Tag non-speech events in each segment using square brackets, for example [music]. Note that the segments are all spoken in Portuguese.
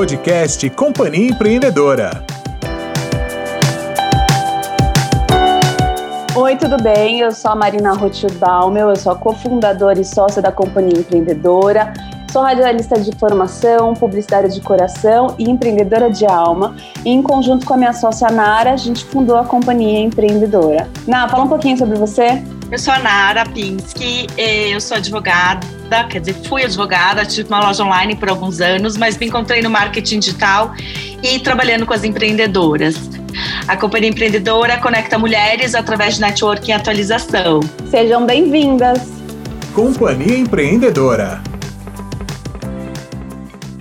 podcast Companhia Empreendedora. Oi, tudo bem? Eu sou a Marina Rothschild Baumel, eu sou cofundadora e sócia da Companhia Empreendedora. Sou radialista de formação, publicitária de coração e empreendedora de alma. E em conjunto com a minha sócia Nara, a gente fundou a Companhia Empreendedora. Nara, fala um pouquinho sobre você. Eu sou a Nara Pinsky, eu sou advogada, quer dizer, fui advogada, tive uma loja online por alguns anos, mas me encontrei no marketing digital e trabalhando com as empreendedoras. A Companhia Empreendedora conecta mulheres através de networking e atualização. Sejam bem-vindas! Companhia Empreendedora.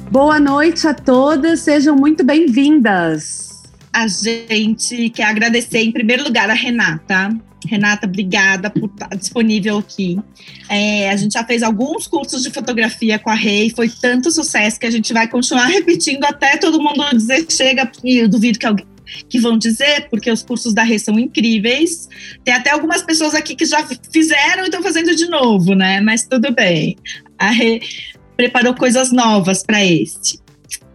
Boa noite a todas, sejam muito bem-vindas. A gente quer agradecer, em primeiro lugar, a Renata. Renata, obrigada por estar disponível aqui. É, a gente já fez alguns cursos de fotografia com a Rei, foi tanto sucesso que a gente vai continuar [laughs] repetindo até todo mundo dizer chega, e eu duvido que alguém que vão dizer, porque os cursos da Rei são incríveis. Tem até algumas pessoas aqui que já fizeram e estão fazendo de novo, né? Mas tudo bem. A Rei preparou coisas novas para este.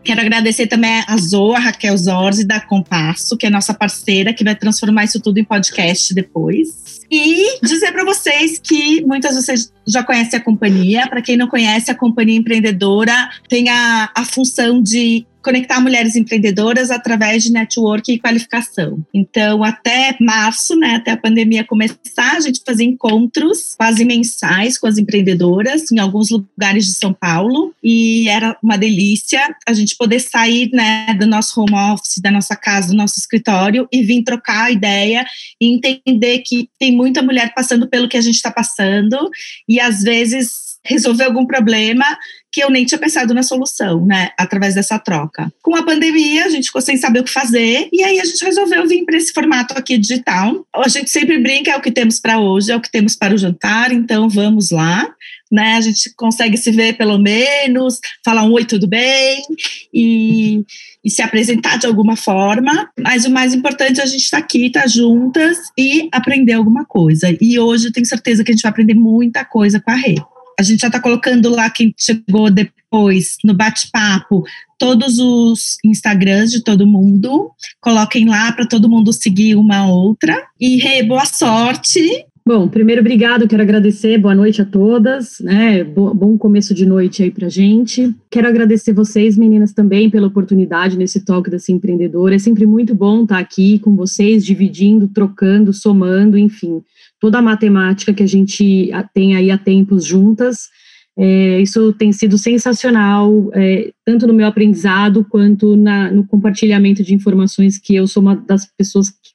Quero agradecer também a Zoa, a Raquel Zorzi, da Compasso, que é nossa parceira, que vai transformar isso tudo em podcast depois. E dizer para vocês que muitas de vocês já conhecem a companhia. Para quem não conhece, a Companhia Empreendedora tem a, a função de conectar mulheres empreendedoras através de network e qualificação. Então, até março, né, até a pandemia começar, a gente fazia encontros quase mensais com as empreendedoras em alguns lugares de São Paulo e era uma delícia a gente poder sair, né, do nosso home office, da nossa casa, do nosso escritório e vir trocar ideia e entender que tem muita mulher passando pelo que a gente está passando e às vezes resolver algum problema que eu nem tinha pensado na solução, né, através dessa troca. Com a pandemia, a gente ficou sem saber o que fazer e aí a gente resolveu vir para esse formato aqui digital. A gente sempre brinca, é o que temos para hoje, é o que temos para o jantar, então vamos lá. Né, a gente consegue se ver pelo menos, falar um oi, tudo bem, e, e se apresentar de alguma forma. Mas o mais importante é a gente estar tá aqui, estar tá juntas e aprender alguma coisa. E hoje eu tenho certeza que a gente vai aprender muita coisa com a Rê. A gente já está colocando lá quem chegou depois no bate-papo todos os Instagrams de todo mundo. Coloquem lá para todo mundo seguir uma outra. E Rê, boa sorte. Bom, primeiro, obrigado, quero agradecer, boa noite a todas, né, bom começo de noite aí pra gente. Quero agradecer vocês, meninas, também pela oportunidade nesse toque dessa empreendedora, é sempre muito bom estar aqui com vocês, dividindo, trocando, somando, enfim, toda a matemática que a gente tem aí há tempos juntas. É, isso tem sido sensacional, é, tanto no meu aprendizado quanto na, no compartilhamento de informações, que eu sou uma das pessoas que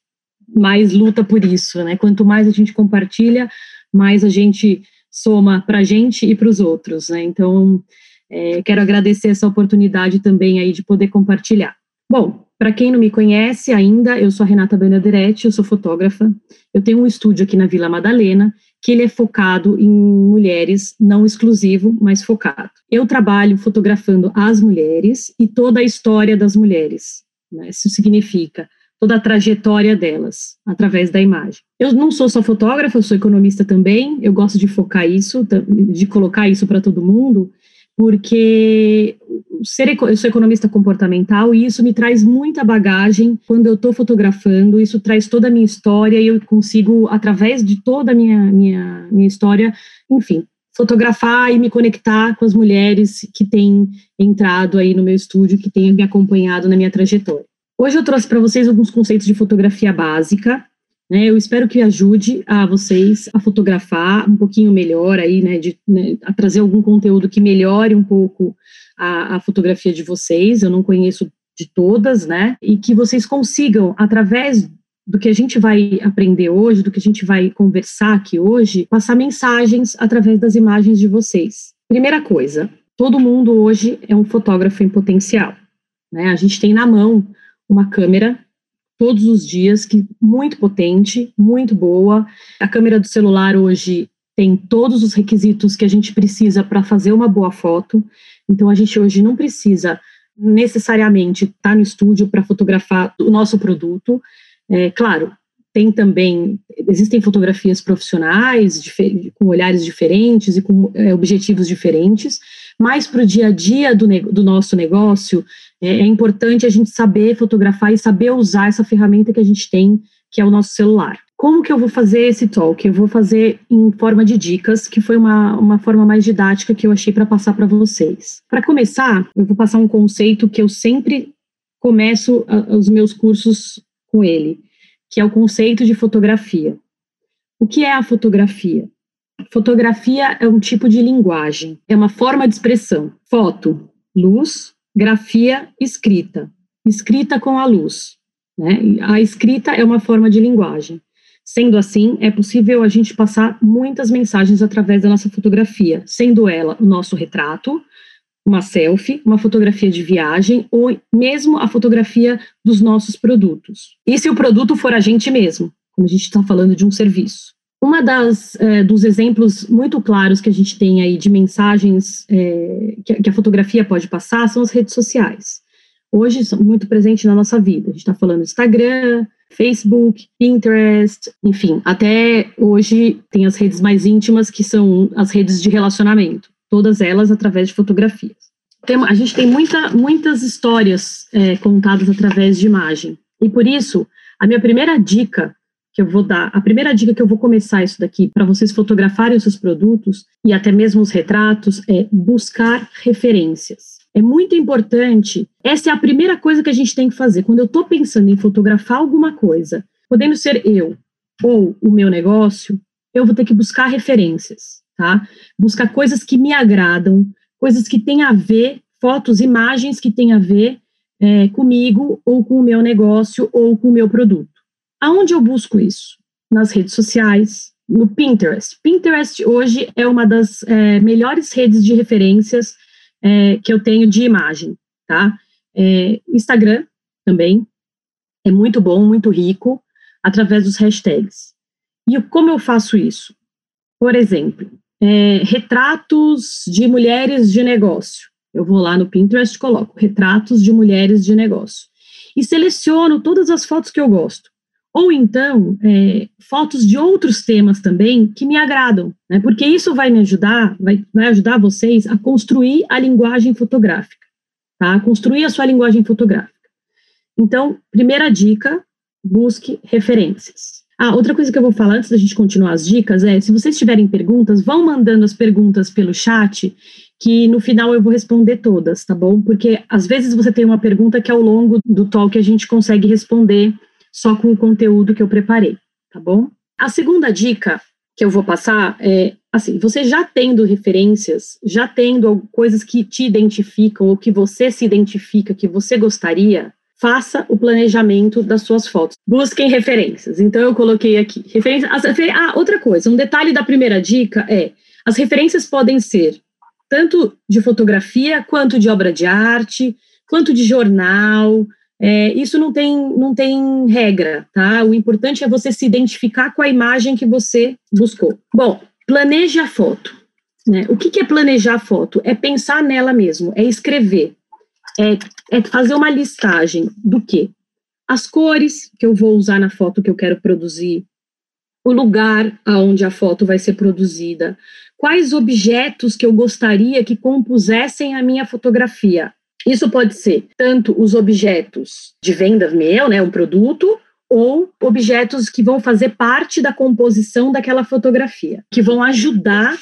mais luta por isso, né? Quanto mais a gente compartilha, mais a gente soma para a gente e para os outros, né? Então, é, quero agradecer essa oportunidade também aí de poder compartilhar. Bom, para quem não me conhece ainda, eu sou a Renata Benaderetti, eu sou fotógrafa. Eu tenho um estúdio aqui na Vila Madalena, que ele é focado em mulheres, não exclusivo, mas focado. Eu trabalho fotografando as mulheres e toda a história das mulheres. Né? Isso significa toda a trajetória delas através da imagem. Eu não sou só fotógrafa, eu sou economista também. Eu gosto de focar isso, de colocar isso para todo mundo, porque ser, eu sou economista comportamental e isso me traz muita bagagem quando eu estou fotografando, isso traz toda a minha história e eu consigo, através de toda a minha, minha, minha história, enfim, fotografar e me conectar com as mulheres que têm entrado aí no meu estúdio, que têm me acompanhado na minha trajetória. Hoje eu trouxe para vocês alguns conceitos de fotografia básica, né, eu espero que ajude a vocês a fotografar um pouquinho melhor aí, né, de, né, a trazer algum conteúdo que melhore um pouco a, a fotografia de vocês. Eu não conheço de todas, né, e que vocês consigam, através do que a gente vai aprender hoje, do que a gente vai conversar aqui hoje, passar mensagens através das imagens de vocês. Primeira coisa, todo mundo hoje é um fotógrafo em potencial. Né? A gente tem na mão uma câmera todos os dias, que muito potente, muito boa. A câmera do celular hoje tem todos os requisitos que a gente precisa para fazer uma boa foto. Então a gente hoje não precisa necessariamente estar tá no estúdio para fotografar o nosso produto. É, claro, tem também existem fotografias profissionais com olhares diferentes e com é, objetivos diferentes, mas para o dia a dia do, do nosso negócio, é, é importante a gente saber fotografar e saber usar essa ferramenta que a gente tem, que é o nosso celular. Como que eu vou fazer esse talk? Eu vou fazer em forma de dicas, que foi uma, uma forma mais didática que eu achei para passar para vocês. Para começar, eu vou passar um conceito que eu sempre começo a, os meus cursos com ele, que é o conceito de fotografia. O que é a fotografia? Fotografia é um tipo de linguagem, é uma forma de expressão. Foto, luz, grafia, escrita. Escrita com a luz. Né? A escrita é uma forma de linguagem. Sendo assim, é possível a gente passar muitas mensagens através da nossa fotografia, sendo ela o nosso retrato, uma selfie, uma fotografia de viagem ou mesmo a fotografia dos nossos produtos. E se o produto for a gente mesmo, quando a gente está falando de um serviço. Uma das é, dos exemplos muito claros que a gente tem aí de mensagens é, que, que, a fotografia pode passar são as redes sociais. Hoje são muito presentes na nossa vida. A gente está falando Instagram, Facebook, Pinterest, enfim, até hoje tem as redes mais íntimas, que são as redes de relacionamento, todas elas através de fotografias. Tem, a gente tem muita, muitas histórias é, contadas através de imagem, e por isso, a minha primeira dica que eu vou dar, a primeira dica que eu vou começar isso daqui para vocês fotografarem os seus produtos e até mesmo os retratos é buscar referências. É muito importante. Essa é a primeira coisa que a gente tem que fazer. Quando eu estou pensando em fotografar alguma coisa, podendo ser eu ou o meu negócio, eu vou ter que buscar referências, tá? Buscar coisas que me agradam, coisas que têm a ver, fotos, imagens que têm a ver é, comigo ou com o meu negócio ou com o meu produto. Aonde eu busco isso? Nas redes sociais, no Pinterest. Pinterest hoje é uma das é, melhores redes de referências é, que eu tenho de imagem, tá? É, Instagram também é muito bom, muito rico, através dos hashtags. E como eu faço isso? Por exemplo, é, retratos de mulheres de negócio. Eu vou lá no Pinterest coloco retratos de mulheres de negócio. E seleciono todas as fotos que eu gosto. Ou então, é, fotos de outros temas também que me agradam, né? porque isso vai me ajudar, vai, vai ajudar vocês a construir a linguagem fotográfica, tá? Construir a sua linguagem fotográfica. Então, primeira dica, busque referências. Ah, outra coisa que eu vou falar antes da gente continuar as dicas é, se vocês tiverem perguntas, vão mandando as perguntas pelo chat, que no final eu vou responder todas, tá bom? Porque às vezes você tem uma pergunta que ao longo do talk a gente consegue responder só com o conteúdo que eu preparei, tá bom? A segunda dica que eu vou passar é assim, você já tendo referências, já tendo coisas que te identificam ou que você se identifica, que você gostaria, faça o planejamento das suas fotos. Busquem referências. Então eu coloquei aqui referências. Ah, outra coisa, um detalhe da primeira dica é as referências podem ser tanto de fotografia quanto de obra de arte, quanto de jornal, é, isso não tem, não tem regra, tá? O importante é você se identificar com a imagem que você buscou. Bom, planeje a foto. Né? O que, que é planejar a foto? É pensar nela mesmo, é escrever, é, é fazer uma listagem do que? As cores que eu vou usar na foto que eu quero produzir, o lugar aonde a foto vai ser produzida, quais objetos que eu gostaria que compusessem a minha fotografia. Isso pode ser tanto os objetos de venda meu, né, um produto, ou objetos que vão fazer parte da composição daquela fotografia, que vão ajudar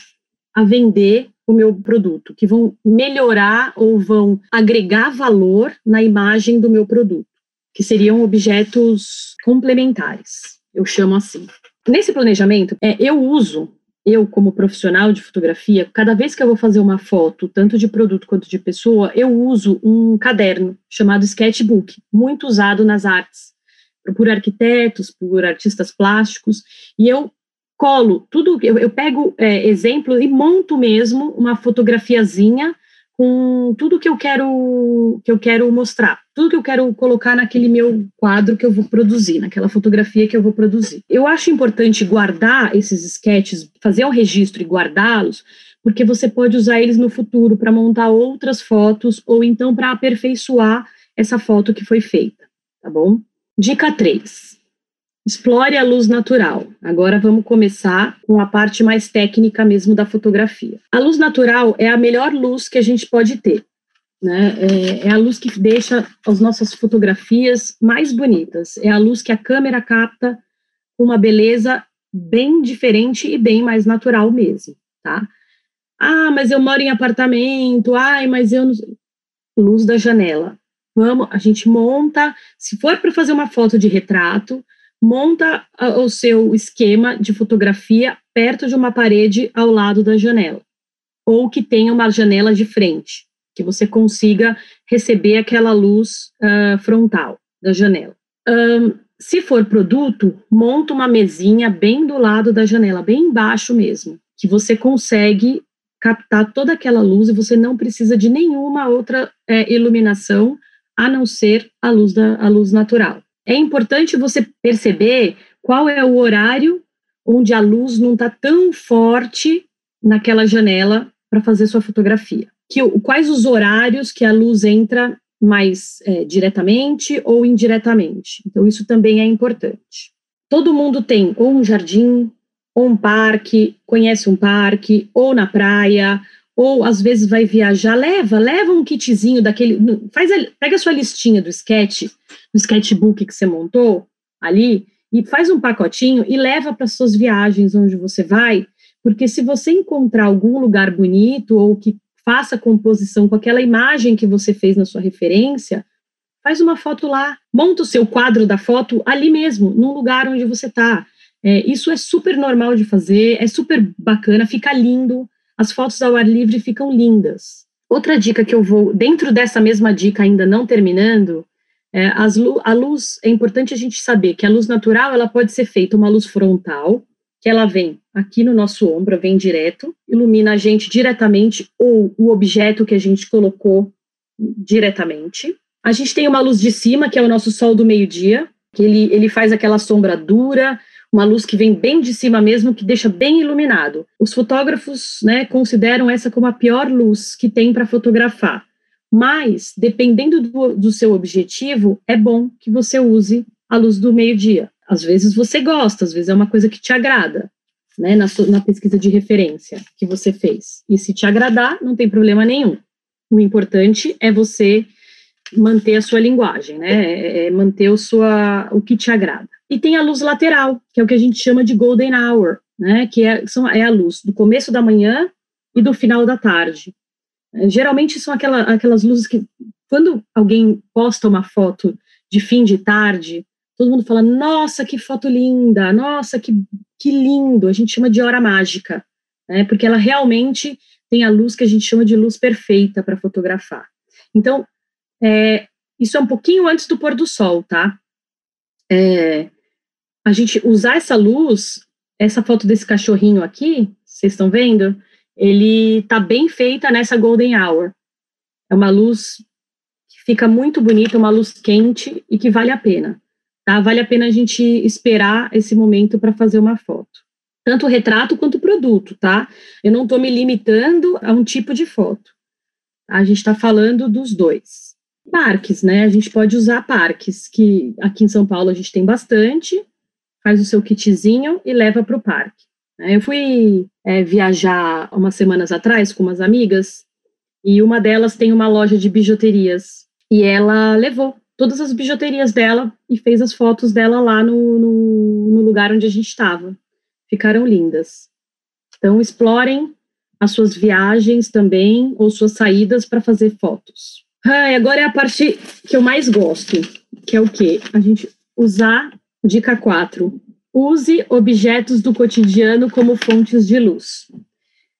a vender o meu produto, que vão melhorar ou vão agregar valor na imagem do meu produto, que seriam objetos complementares, eu chamo assim. Nesse planejamento, é, eu uso eu, como profissional de fotografia, cada vez que eu vou fazer uma foto, tanto de produto quanto de pessoa, eu uso um caderno chamado sketchbook, muito usado nas artes, por arquitetos, por artistas plásticos, e eu colo tudo, eu, eu pego é, exemplo e monto mesmo uma fotografiazinha com tudo que eu quero que eu quero mostrar, tudo que eu quero colocar naquele meu quadro que eu vou produzir, naquela fotografia que eu vou produzir. Eu acho importante guardar esses sketches, fazer um registro e guardá-los, porque você pode usar eles no futuro para montar outras fotos ou então para aperfeiçoar essa foto que foi feita, tá bom? Dica 3. Explore a luz natural. Agora vamos começar com a parte mais técnica mesmo da fotografia. A luz natural é a melhor luz que a gente pode ter. Né? É, é a luz que deixa as nossas fotografias mais bonitas. É a luz que a câmera capta uma beleza bem diferente e bem mais natural mesmo, tá? Ah, mas eu moro em apartamento. Ai, mas eu não... luz da janela. Vamos, a gente monta, se for para fazer uma foto de retrato, monta o seu esquema de fotografia perto de uma parede ao lado da janela, ou que tenha uma janela de frente, que você consiga receber aquela luz uh, frontal da janela. Um, se for produto, monta uma mesinha bem do lado da janela, bem embaixo mesmo, que você consegue captar toda aquela luz e você não precisa de nenhuma outra é, iluminação a não ser a luz da a luz natural. É importante você perceber qual é o horário onde a luz não está tão forte naquela janela para fazer sua fotografia. Que, quais os horários que a luz entra mais é, diretamente ou indiretamente. Então, isso também é importante. Todo mundo tem ou um jardim, ou um parque, conhece um parque, ou na praia, ou às vezes vai viajar, leva, leva um kitzinho daquele, faz, a, pega a sua listinha do sketch, do sketchbook que você montou ali e faz um pacotinho e leva para suas viagens onde você vai, porque se você encontrar algum lugar bonito ou que faça composição com aquela imagem que você fez na sua referência, faz uma foto lá, monta o seu quadro da foto ali mesmo, num lugar onde você está. É, isso é super normal de fazer, é super bacana, fica lindo as fotos ao ar livre ficam lindas. Outra dica que eu vou, dentro dessa mesma dica, ainda não terminando, é, a luz, é importante a gente saber que a luz natural, ela pode ser feita uma luz frontal, que ela vem aqui no nosso ombro, vem direto, ilumina a gente diretamente, ou o objeto que a gente colocou diretamente. A gente tem uma luz de cima, que é o nosso sol do meio-dia, que ele, ele faz aquela sombra dura, uma luz que vem bem de cima mesmo, que deixa bem iluminado. Os fotógrafos né, consideram essa como a pior luz que tem para fotografar. Mas, dependendo do, do seu objetivo, é bom que você use a luz do meio-dia. Às vezes você gosta, às vezes é uma coisa que te agrada, né, na, sua, na pesquisa de referência que você fez. E se te agradar, não tem problema nenhum. O importante é você manter a sua linguagem, né? É, é manter o, sua, o que te agrada. E tem a luz lateral, que é o que a gente chama de golden hour, né? Que é, são, é a luz do começo da manhã e do final da tarde. Geralmente são aquela, aquelas luzes que, quando alguém posta uma foto de fim de tarde, todo mundo fala: Nossa, que foto linda! Nossa, que, que lindo! A gente chama de hora mágica, né? Porque ela realmente tem a luz que a gente chama de luz perfeita para fotografar. Então, é, isso é um pouquinho antes do pôr do sol, tá? É, a gente usar essa luz, essa foto desse cachorrinho aqui, vocês estão vendo? Ele tá bem feita nessa golden hour. É uma luz que fica muito bonita, uma luz quente e que vale a pena. Tá? Vale a pena a gente esperar esse momento para fazer uma foto. Tanto o retrato quanto o produto, tá? Eu não estou me limitando a um tipo de foto. A gente está falando dos dois. Parques, né? A gente pode usar parques, que aqui em São Paulo a gente tem bastante, faz o seu kitzinho e leva para o parque. Eu fui é, viajar umas semanas atrás com umas amigas e uma delas tem uma loja de bijuterias e ela levou todas as bijuterias dela e fez as fotos dela lá no, no, no lugar onde a gente estava. Ficaram lindas. Então, explorem as suas viagens também ou suas saídas para fazer fotos. Ah, agora é a parte que eu mais gosto, que é o quê? A gente usar Dica 4. Use objetos do cotidiano como fontes de luz.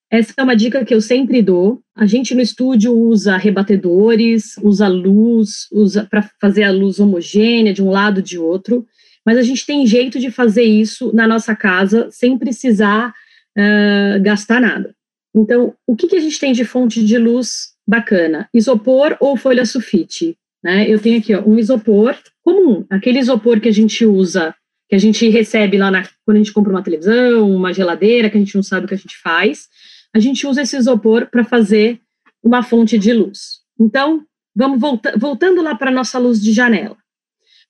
Essa é uma dica que eu sempre dou. A gente no estúdio usa rebatedores, usa luz, usa para fazer a luz homogênea de um lado de outro, mas a gente tem jeito de fazer isso na nossa casa sem precisar uh, gastar nada. Então, o que, que a gente tem de fonte de luz bacana? Isopor ou folha sulfite? Né? Eu tenho aqui ó, um isopor comum, aquele isopor que a gente usa, que a gente recebe lá na, quando a gente compra uma televisão, uma geladeira, que a gente não sabe o que a gente faz, a gente usa esse isopor para fazer uma fonte de luz. Então, vamos volta, voltando lá para a nossa luz de janela.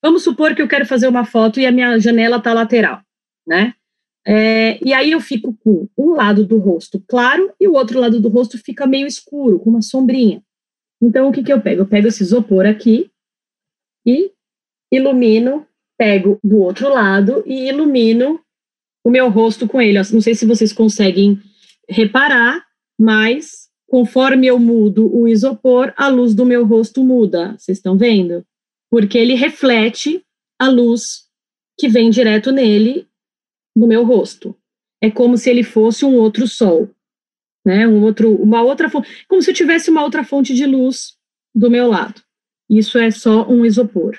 Vamos supor que eu quero fazer uma foto e a minha janela está lateral, né? É, e aí eu fico com um lado do rosto claro e o outro lado do rosto fica meio escuro, com uma sombrinha. Então, o que, que eu pego? Eu pego esse isopor aqui e ilumino, pego do outro lado e ilumino o meu rosto com ele. Não sei se vocês conseguem reparar, mas conforme eu mudo o isopor, a luz do meu rosto muda. Vocês estão vendo? Porque ele reflete a luz que vem direto nele no meu rosto. É como se ele fosse um outro sol, né? Um outro, uma outra fonte, como se eu tivesse uma outra fonte de luz do meu lado. Isso é só um isopor.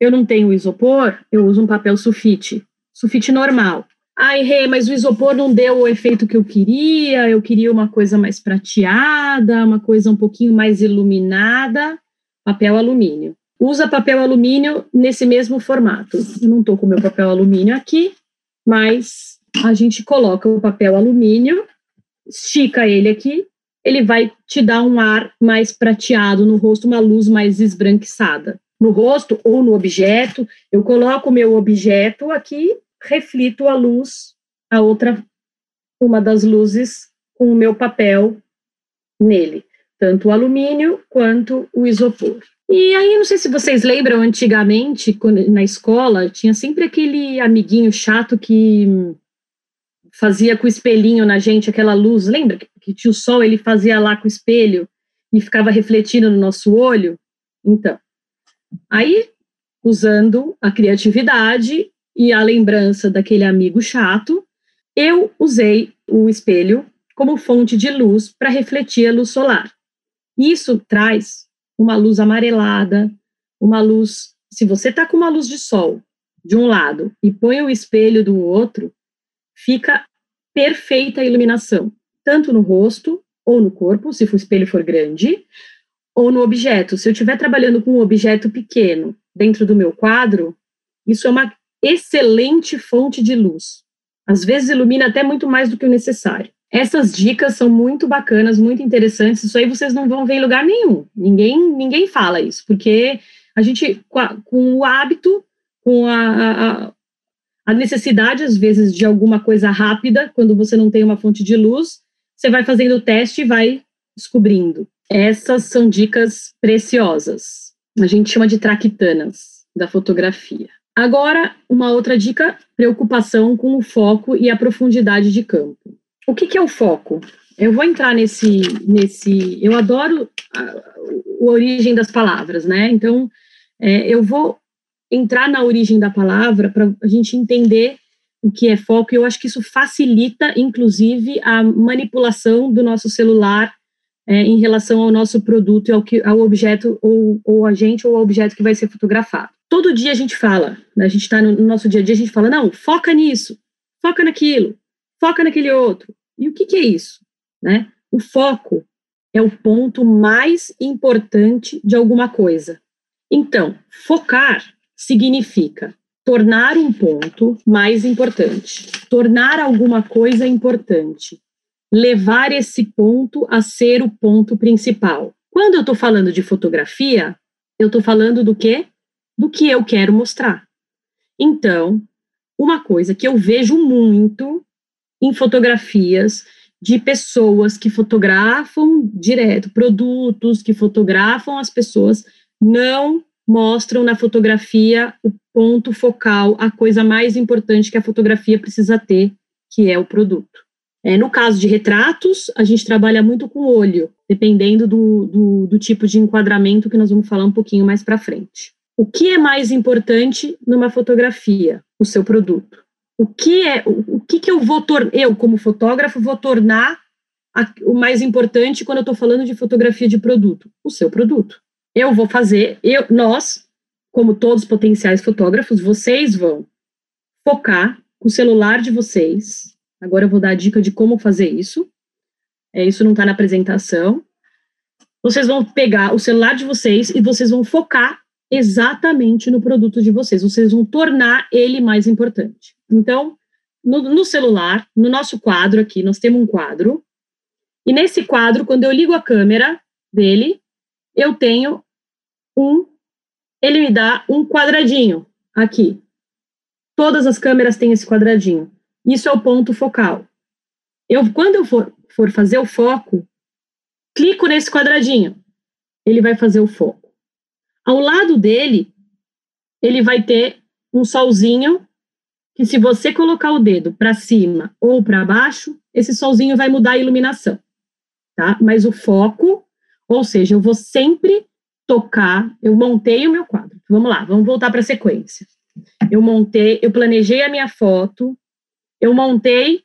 Eu não tenho isopor, eu uso um papel sulfite, sulfite normal. Ai, Rê, mas o isopor não deu o efeito que eu queria, eu queria uma coisa mais prateada, uma coisa um pouquinho mais iluminada, papel alumínio. Usa papel alumínio nesse mesmo formato. Eu não estou com meu papel alumínio aqui, mas a gente coloca o papel alumínio, estica ele aqui, ele vai te dar um ar mais prateado no rosto, uma luz mais esbranquiçada. No rosto ou no objeto, eu coloco o meu objeto aqui, reflito a luz, a outra, uma das luzes, com o meu papel nele, tanto o alumínio quanto o isopor. E aí, não sei se vocês lembram, antigamente, quando, na escola, tinha sempre aquele amiguinho chato que fazia com o espelhinho na gente aquela luz, lembra? Que, que tinha o sol, ele fazia lá com o espelho e ficava refletindo no nosso olho. Então, aí, usando a criatividade e a lembrança daquele amigo chato, eu usei o espelho como fonte de luz para refletir a luz solar. Isso traz uma luz amarelada, uma luz. Se você está com uma luz de sol de um lado e põe o espelho do outro, fica perfeita a iluminação, tanto no rosto ou no corpo, se o espelho for grande, ou no objeto. Se eu estiver trabalhando com um objeto pequeno dentro do meu quadro, isso é uma excelente fonte de luz. Às vezes ilumina até muito mais do que o necessário. Essas dicas são muito bacanas, muito interessantes. Isso aí vocês não vão ver em lugar nenhum. Ninguém, ninguém fala isso, porque a gente, com, a, com o hábito, com a, a, a, necessidade, às vezes, de alguma coisa rápida, quando você não tem uma fonte de luz, você vai fazendo o teste e vai descobrindo. Essas são dicas preciosas. A gente chama de traquitanas da fotografia. Agora, uma outra dica: preocupação com o foco e a profundidade de campo o que, que é o foco? Eu vou entrar nesse, nesse. Eu adoro a, a origem das palavras, né? Então, é, eu vou entrar na origem da palavra para a gente entender o que é foco. E eu acho que isso facilita, inclusive, a manipulação do nosso celular é, em relação ao nosso produto e ao, que, ao objeto, ou, ou a gente, ou objeto que vai ser fotografado. Todo dia a gente fala, né, a gente está no, no nosso dia a dia, a gente fala, não, foca nisso, foca naquilo, foca naquele outro. E o que, que é isso? Né? O foco é o ponto mais importante de alguma coisa. Então, focar significa tornar um ponto mais importante, tornar alguma coisa importante, levar esse ponto a ser o ponto principal. Quando eu estou falando de fotografia, eu estou falando do quê? Do que eu quero mostrar. Então, uma coisa que eu vejo muito em fotografias de pessoas que fotografam direto, produtos que fotografam as pessoas, não mostram na fotografia o ponto focal, a coisa mais importante que a fotografia precisa ter, que é o produto. É, no caso de retratos, a gente trabalha muito com olho, dependendo do, do, do tipo de enquadramento que nós vamos falar um pouquinho mais para frente. O que é mais importante numa fotografia? O seu produto o que é o, o que, que eu vou tornar, eu como fotógrafo vou tornar a, o mais importante quando eu estou falando de fotografia de produto, o seu produto. Eu vou fazer, eu, nós, como todos potenciais fotógrafos, vocês vão focar o celular de vocês. Agora eu vou dar a dica de como fazer isso. É, isso não está na apresentação. Vocês vão pegar o celular de vocês e vocês vão focar exatamente no produto de vocês. Vocês vão tornar ele mais importante. Então, no, no, celular, no nosso quadro aqui, nós temos um quadro. E nesse quadro, quando eu ligo a câmera dele, eu tenho um ele me dá um quadradinho aqui. Todas as câmeras têm esse quadradinho. Isso é o ponto focal. Eu, quando eu for, for fazer o foco, clico nesse quadradinho. Ele vai fazer o foco. Ao lado dele, ele vai ter um solzinho que se você colocar o dedo para cima ou para baixo, esse solzinho vai mudar a iluminação, tá? Mas o foco, ou seja, eu vou sempre tocar, eu montei o meu quadro. Vamos lá, vamos voltar para a sequência. Eu montei, eu planejei a minha foto, eu montei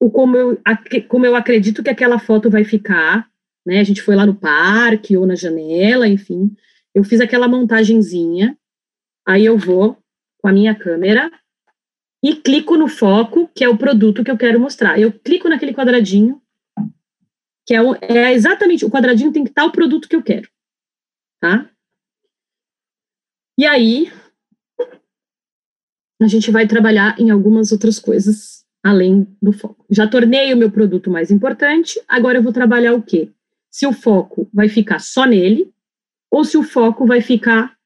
o como eu, como eu acredito que aquela foto vai ficar, né? A gente foi lá no parque ou na janela, enfim. Eu fiz aquela montagenzinha, aí eu vou com a minha câmera e clico no foco, que é o produto que eu quero mostrar. Eu clico naquele quadradinho, que é, o, é exatamente, o quadradinho tem que estar o produto que eu quero, tá? E aí, a gente vai trabalhar em algumas outras coisas além do foco. Já tornei o meu produto mais importante, agora eu vou trabalhar o quê? Se o foco vai ficar só nele, ou se o foco vai ficar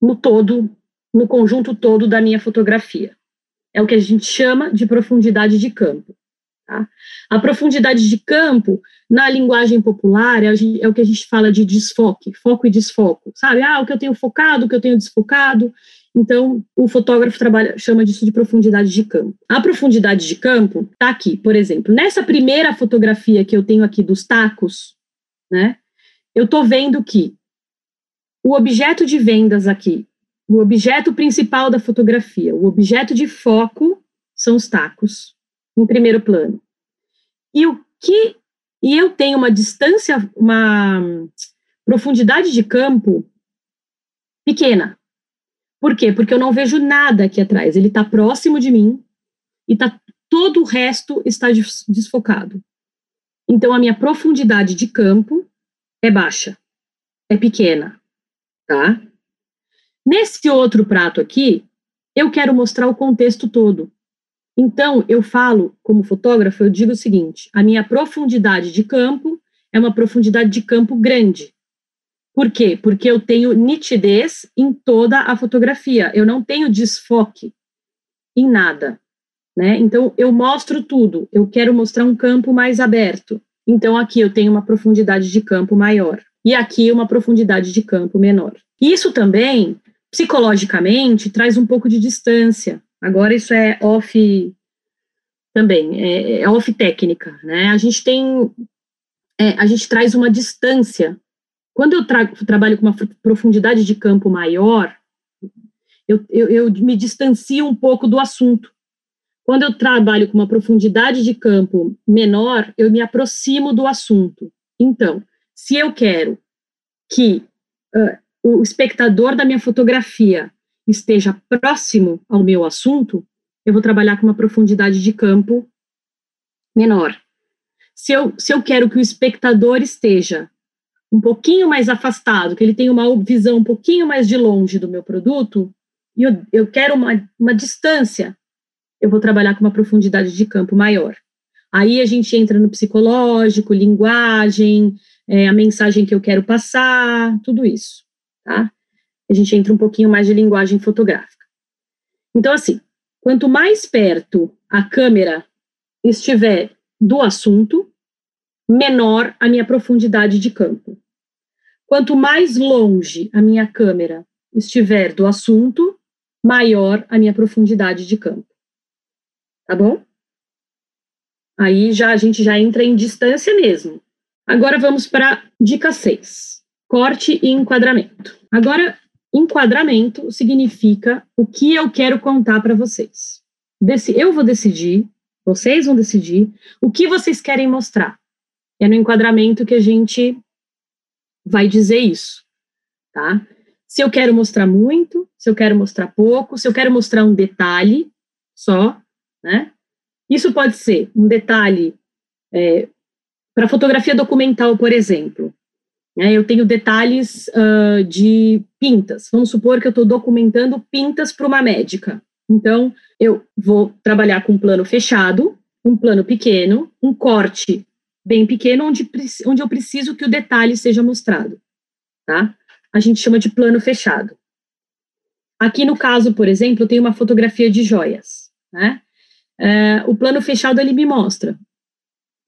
no todo, no conjunto todo da minha fotografia. É o que a gente chama de profundidade de campo. Tá? A profundidade de campo, na linguagem popular, é, é, o que a gente fala de desfoque, foco e desfoco, sabe? Ah, o que eu tenho focado, o que eu tenho desfocado. Então, o fotógrafo trabalha, chama disso de profundidade de campo. A profundidade de campo está aqui, por exemplo, nessa primeira fotografia que eu tenho aqui dos tacos, né? Eu estou vendo que o objeto de vendas aqui o objeto principal da fotografia, o objeto de foco são os tacos, em primeiro plano. E o que e eu tenho uma distância, uma profundidade de campo pequena. Por quê? Porque eu não vejo nada aqui atrás. Ele está próximo de mim e tá, todo o resto está desfocado. Então, a minha profundidade de campo é baixa, é pequena, tá? Nesse outro prato aqui, eu quero mostrar o contexto todo. Então, eu falo, como fotógrafo, eu digo o seguinte: a minha profundidade de campo é uma profundidade de campo grande. Por quê? Porque eu tenho nitidez em toda a fotografia, eu não tenho desfoque em nada. Né? Então, eu mostro tudo, eu quero mostrar um campo mais aberto. Então, aqui eu tenho uma profundidade de campo maior, e aqui uma profundidade de campo menor. Isso também psicologicamente traz um pouco de distância. Agora isso é off também, é, é off técnica, né? A gente tem, é, a gente traz uma distância. Quando eu tra trabalho com uma profundidade de campo maior, eu, eu, eu me distancio um pouco do assunto. Quando eu trabalho com uma profundidade de campo menor, eu me aproximo do assunto. Então, se eu quero que uh, o espectador da minha fotografia esteja próximo ao meu assunto, eu vou trabalhar com uma profundidade de campo menor. Se eu, se eu quero que o espectador esteja um pouquinho mais afastado, que ele tenha uma visão um pouquinho mais de longe do meu produto, e eu, eu quero uma, uma distância, eu vou trabalhar com uma profundidade de campo maior. Aí a gente entra no psicológico, linguagem, é, a mensagem que eu quero passar, tudo isso tá? A gente entra um pouquinho mais de linguagem fotográfica. Então, assim, quanto mais perto a câmera estiver do assunto, menor a minha profundidade de campo. Quanto mais longe a minha câmera estiver do assunto, maior a minha profundidade de campo. Tá bom? Aí já a gente já entra em distância mesmo. Agora vamos para dica 6 corte e enquadramento. Agora, enquadramento significa o que eu quero contar para vocês. Eu vou decidir, vocês vão decidir o que vocês querem mostrar. É no enquadramento que a gente vai dizer isso, tá? Se eu quero mostrar muito, se eu quero mostrar pouco, se eu quero mostrar um detalhe só, né? Isso pode ser um detalhe é, para fotografia documental, por exemplo. Né? Eu tenho detalhes uh, de pintas. Vamos supor que eu estou documentando pintas para uma médica. Então, eu vou trabalhar com um plano fechado, um plano pequeno, um corte bem pequeno, onde, onde eu preciso que o detalhe seja mostrado. Tá? a gente chama de plano fechado. Aqui no caso, por exemplo, tem uma fotografia de joias, né? É, o plano fechado ele me mostra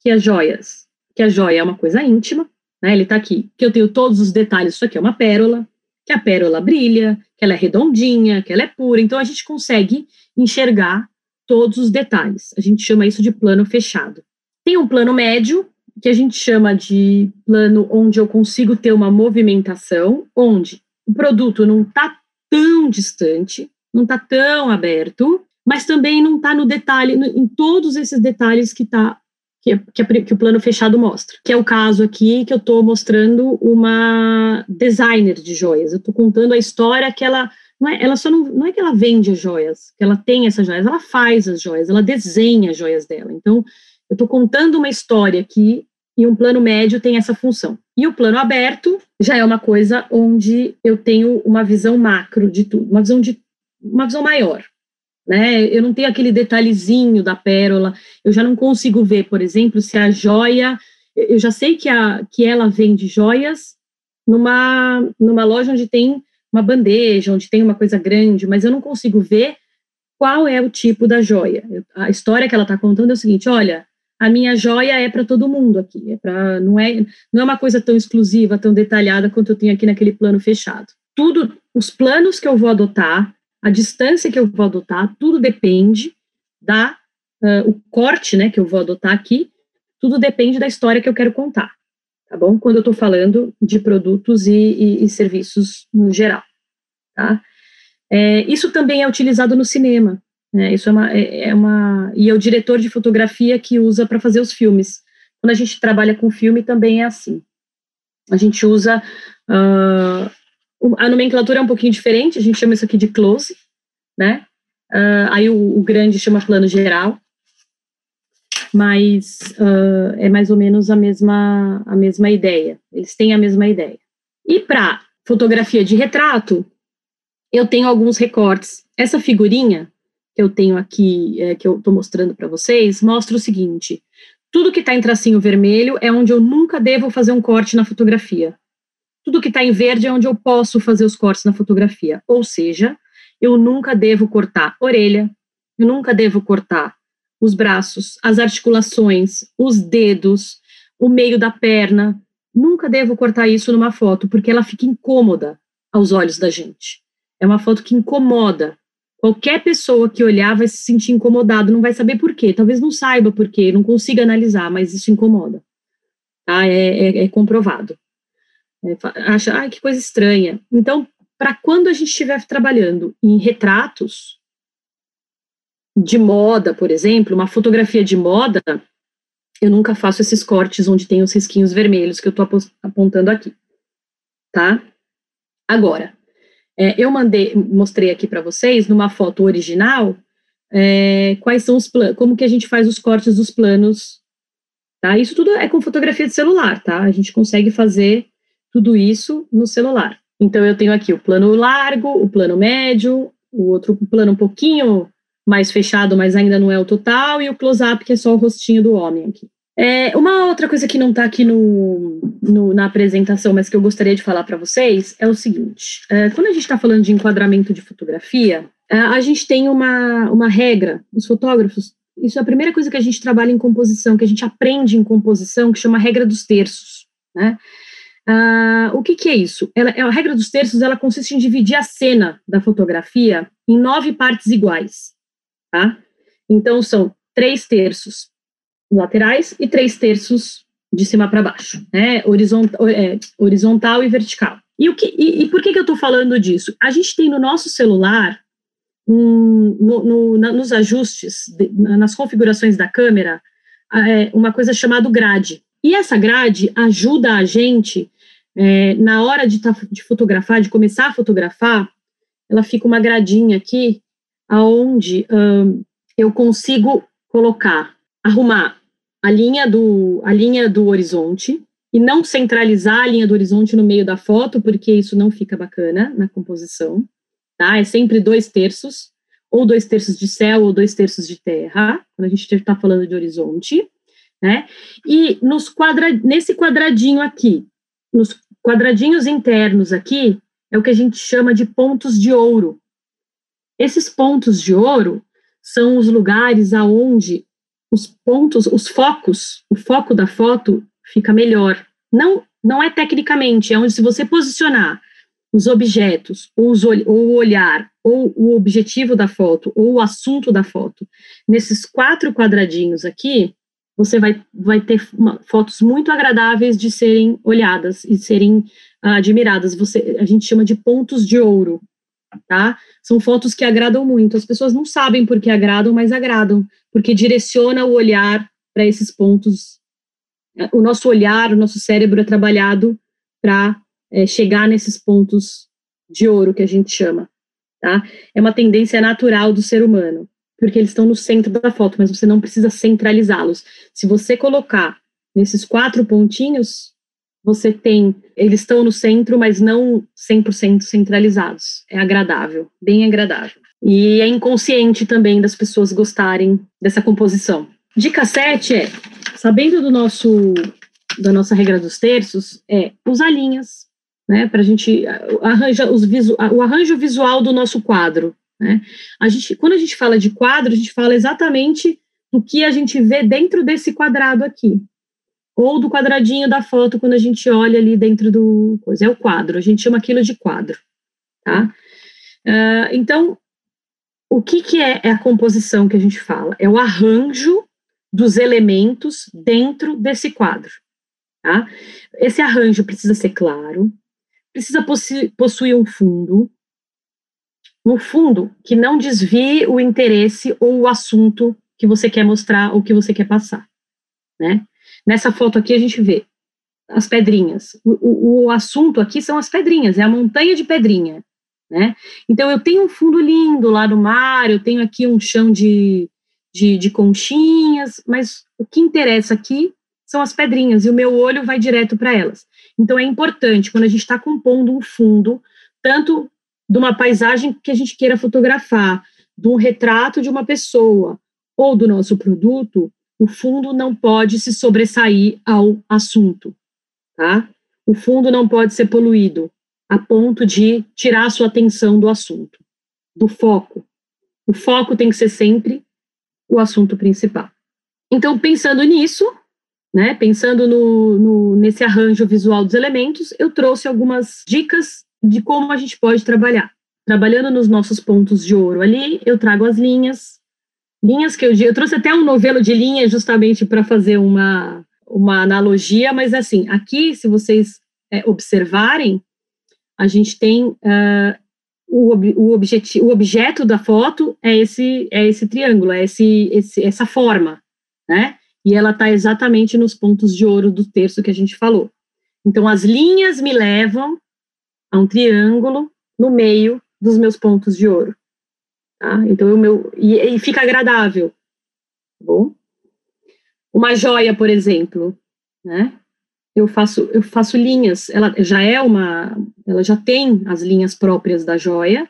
que as joias, que a joia é uma coisa íntima, né? Ele está aqui, que eu tenho todos os detalhes. Isso aqui é uma pérola, que a pérola brilha, que ela é redondinha, que ela é pura. Então a gente consegue enxergar todos os detalhes. A gente chama isso de plano fechado. Tem um plano médio, que a gente chama de plano onde eu consigo ter uma movimentação, onde o produto não está tão distante, não está tão aberto, mas também não está no detalhe, no, em todos esses detalhes que está que, que, que, o plano fechado mostra, que é o caso aqui que eu estou mostrando uma designer de joias. Eu estou contando a história que ela não é, ela só não, não é que ela vende as joias, que ela tem essas joias, ela faz as joias, ela desenha as joias dela. Então, eu estou contando uma história que e um plano médio tem essa função. E o plano aberto já é uma coisa onde eu tenho uma visão macro de tudo, uma visão de uma visão maior né? Eu não tenho aquele detalhezinho da pérola, eu já não consigo ver, por exemplo, se a joia, eu já sei que, a, que ela vende joias numa, numa loja onde tem uma bandeja, onde tem uma coisa grande, mas eu não consigo ver qual é o tipo da joia. A história que ela está contando é o seguinte: olha, a minha joia é para todo mundo aqui, é para não é não é uma coisa tão exclusiva, tão detalhada quanto eu tenho aqui naquele plano fechado. Tudo, os planos que eu vou adotar, a distância que eu vou adotar, tudo depende da uh, o corte, né, que eu vou adotar aqui, tudo depende da história que eu quero contar, tá bom? Quando eu estou falando de produtos e, e, e, serviços no geral, tá? É, isso também é utilizado no cinema, né? Isso é uma, é, é uma e é o diretor de fotografia que usa para fazer os filmes. Quando a gente trabalha com filme também é assim. A gente usa uh, a nomenclatura é um pouquinho diferente, a gente chama isso aqui de close, né? Uh, aí o, o, grande chama plano geral, mas uh, é mais ou menos a mesma, a mesma ideia. Eles têm a mesma ideia. E para fotografia de retrato, eu tenho alguns recortes. Essa figurinha que eu tenho aqui, é, que eu estou mostrando para vocês, mostra o seguinte: tudo que está em tracinho vermelho é onde eu nunca devo fazer um corte na fotografia. Tudo que está em verde é onde eu posso fazer os cortes na fotografia. Ou seja, eu nunca devo cortar orelha, eu nunca devo cortar os braços, as articulações, os dedos, o meio da perna. Nunca devo cortar isso numa foto, porque ela fica incômoda aos olhos da gente. É uma foto que incomoda. Qualquer pessoa que olhar vai se sentir incomodado, não vai saber por quê. Talvez não saiba por quê, não consiga analisar, mas isso incomoda. Tá? É, é, é comprovado. É, acha, ai, que coisa estranha. Então, para quando a gente estiver trabalhando em retratos de moda, por exemplo, uma fotografia de moda, eu nunca faço esses cortes onde tem os risquinhos vermelhos que eu estou apontando aqui, tá? Agora, é, eu mandei, mostrei aqui para vocês numa foto original é, quais são os planos, como que a gente faz os cortes dos planos, tá? Isso tudo é com fotografia de celular, tá? A gente consegue fazer tudo isso no celular. Então, eu tenho aqui o plano largo, o plano médio, o outro plano um pouquinho mais fechado, mas ainda não é o total, e o close-up, que é só o rostinho do homem aqui. É, uma outra coisa que não está aqui no, no, na apresentação, mas que eu gostaria de falar para vocês, é o seguinte: é, quando a gente está falando de enquadramento de fotografia, é, a gente tem uma, uma regra, os fotógrafos, isso é a primeira coisa que a gente trabalha em composição, que a gente aprende em composição, que chama regra dos terços, né? Uh, o que, que, é isso? Ela, a regra dos terços ela consiste em dividir a cena da fotografia em nove partes iguais. Tá? Então, são três terços laterais e três terços de cima para baixo, né? Horizontal, é, horizontal e vertical. E, o que, e, e por que, que eu estou falando disso? A gente tem no nosso celular, um, no, no, na, nos ajustes, de, nas configurações da câmera, é, uma coisa chamada grade. E essa grade ajuda a gente é, na hora de, tá, de fotografar, de começar a fotografar, ela fica uma gradinha aqui, aonde hum, eu consigo colocar, arrumar a linha do a linha do horizonte e não centralizar a linha do horizonte no meio da foto, porque isso não fica bacana na composição, tá? É sempre dois terços, ou dois terços de céu, ou dois terços de terra, quando a gente está falando de horizonte, né? E nos quadra, nesse quadradinho aqui, nos quadradinhos internos aqui é o que a gente chama de pontos de ouro. Esses pontos de ouro são os lugares aonde os pontos, os focos, o foco da foto fica melhor. Não, não é tecnicamente, é onde se você posicionar os objetos, ou, os, ou o olhar, ou o objetivo da foto, ou o assunto da foto, nesses quatro quadradinhos aqui, você vai, vai ter uma, fotos muito agradáveis de serem olhadas e serem uh, admiradas. Você, a gente chama de pontos de ouro, tá? São fotos que agradam muito. As pessoas não sabem por que agradam, mas agradam, porque direciona o olhar para esses pontos. O nosso olhar, o nosso cérebro é trabalhado para é, chegar nesses pontos de ouro que a gente chama, tá? É uma tendência natural do ser humano porque eles estão no centro da foto, mas você não precisa centralizá-los. Se você colocar nesses quatro pontinhos, você tem, eles estão no centro, mas não 100% centralizados. É agradável, bem agradável. E é inconsciente também das pessoas gostarem dessa composição. Dica 7 é, sabendo do nosso da nossa regra dos terços, é usar linhas, né, para a gente arranja os visu, o arranjo visual do nosso quadro. Né? A gente, quando a gente fala de quadro, a gente fala exatamente do que a gente vê dentro desse quadrado aqui, ou do quadradinho da foto quando a gente olha ali dentro do coisa. É o quadro, a gente chama aquilo de quadro, tá? Uh, então, o que, que é, é a composição que a gente fala? É o arranjo dos elementos dentro desse quadro, tá? Esse arranjo precisa ser claro, precisa possuir um fundo, no fundo, que não desvie o interesse ou o assunto que você quer mostrar ou que você quer passar, né? Nessa foto aqui a gente vê as pedrinhas. O, o, o assunto aqui são as pedrinhas, é a montanha de pedrinha, né? Então eu tenho um fundo lindo lá no mar, eu tenho aqui um chão de, de, de conchinhas, mas o que interessa aqui são as pedrinhas e o meu olho vai direto para elas. Então é importante quando a gente está compondo um fundo, tanto de uma paisagem que a gente queira fotografar, de um retrato de uma pessoa ou do nosso produto, o fundo não pode se sobressair ao assunto, tá? O fundo não pode ser poluído a ponto de tirar a sua atenção do assunto, do foco. O foco tem que ser sempre o assunto principal. Então, pensando nisso, né, pensando no, no, nesse arranjo visual dos elementos, eu trouxe algumas dicas de como a gente pode trabalhar. Trabalhando nos nossos pontos de ouro ali, eu trago as linhas, linhas que eu, eu trouxe até um novelo de linhas justamente para fazer uma, uma analogia, mas assim, aqui, se vocês é, observarem, a gente tem uh, o, o, objeti, o objeto da foto é esse, é esse triângulo, é esse, esse, essa forma, né? E ela está exatamente nos pontos de ouro do terço que a gente falou. Então, as linhas me levam a um triângulo no meio dos meus pontos de ouro. Tá? Então, o meu. E, e fica agradável. Tá bom? Uma joia, por exemplo, né? Eu faço, eu faço linhas, ela já é uma, ela já tem as linhas próprias da joia,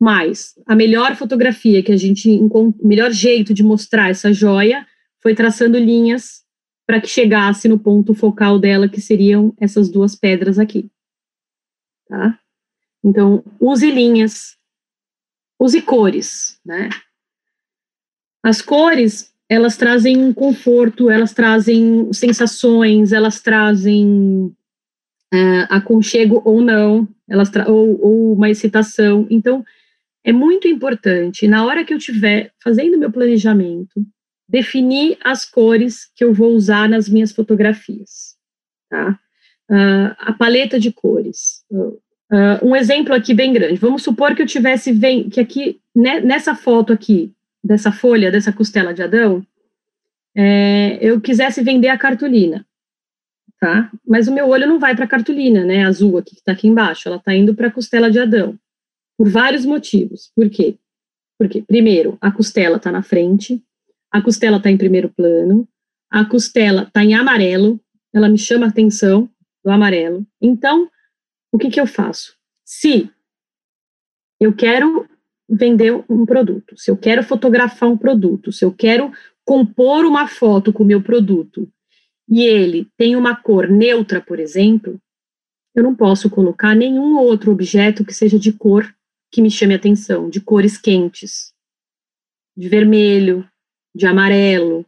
mas a melhor fotografia que a gente o melhor jeito de mostrar essa joia foi traçando linhas para que chegasse no ponto focal dela, que seriam essas duas pedras aqui tá? Então, use linhas, use cores, né? As cores, elas trazem um conforto, elas trazem sensações, elas trazem uh, aconchego ou não, elas ou, ou uma excitação. Então, é muito importante, na hora que eu estiver fazendo meu planejamento, definir as cores que eu vou usar nas minhas fotografias, tá? uh, a paleta de cores. Um exemplo aqui bem grande. Vamos supor que eu tivesse vem, que aqui né, nessa foto aqui dessa folha, dessa costela de Adão, é, eu quisesse vender a cartolina, tá? Mas o meu olho não vai para a cartolina, né? Azul aqui que está aqui embaixo. Ela está indo para a costela de Adão, por vários motivos. Por quê? Porque primeiro a costela está na frente, a costela está em primeiro plano, a costela está em amarelo, ela me chama a atenção do amarelo. Então, o que, que eu faço? Se eu quero vender um produto, se eu quero fotografar um produto, se eu quero compor uma foto com o meu produto e ele tem uma cor neutra, por exemplo, eu não posso colocar nenhum outro objeto que seja de cor que me chame atenção, de cores quentes, de vermelho, de amarelo,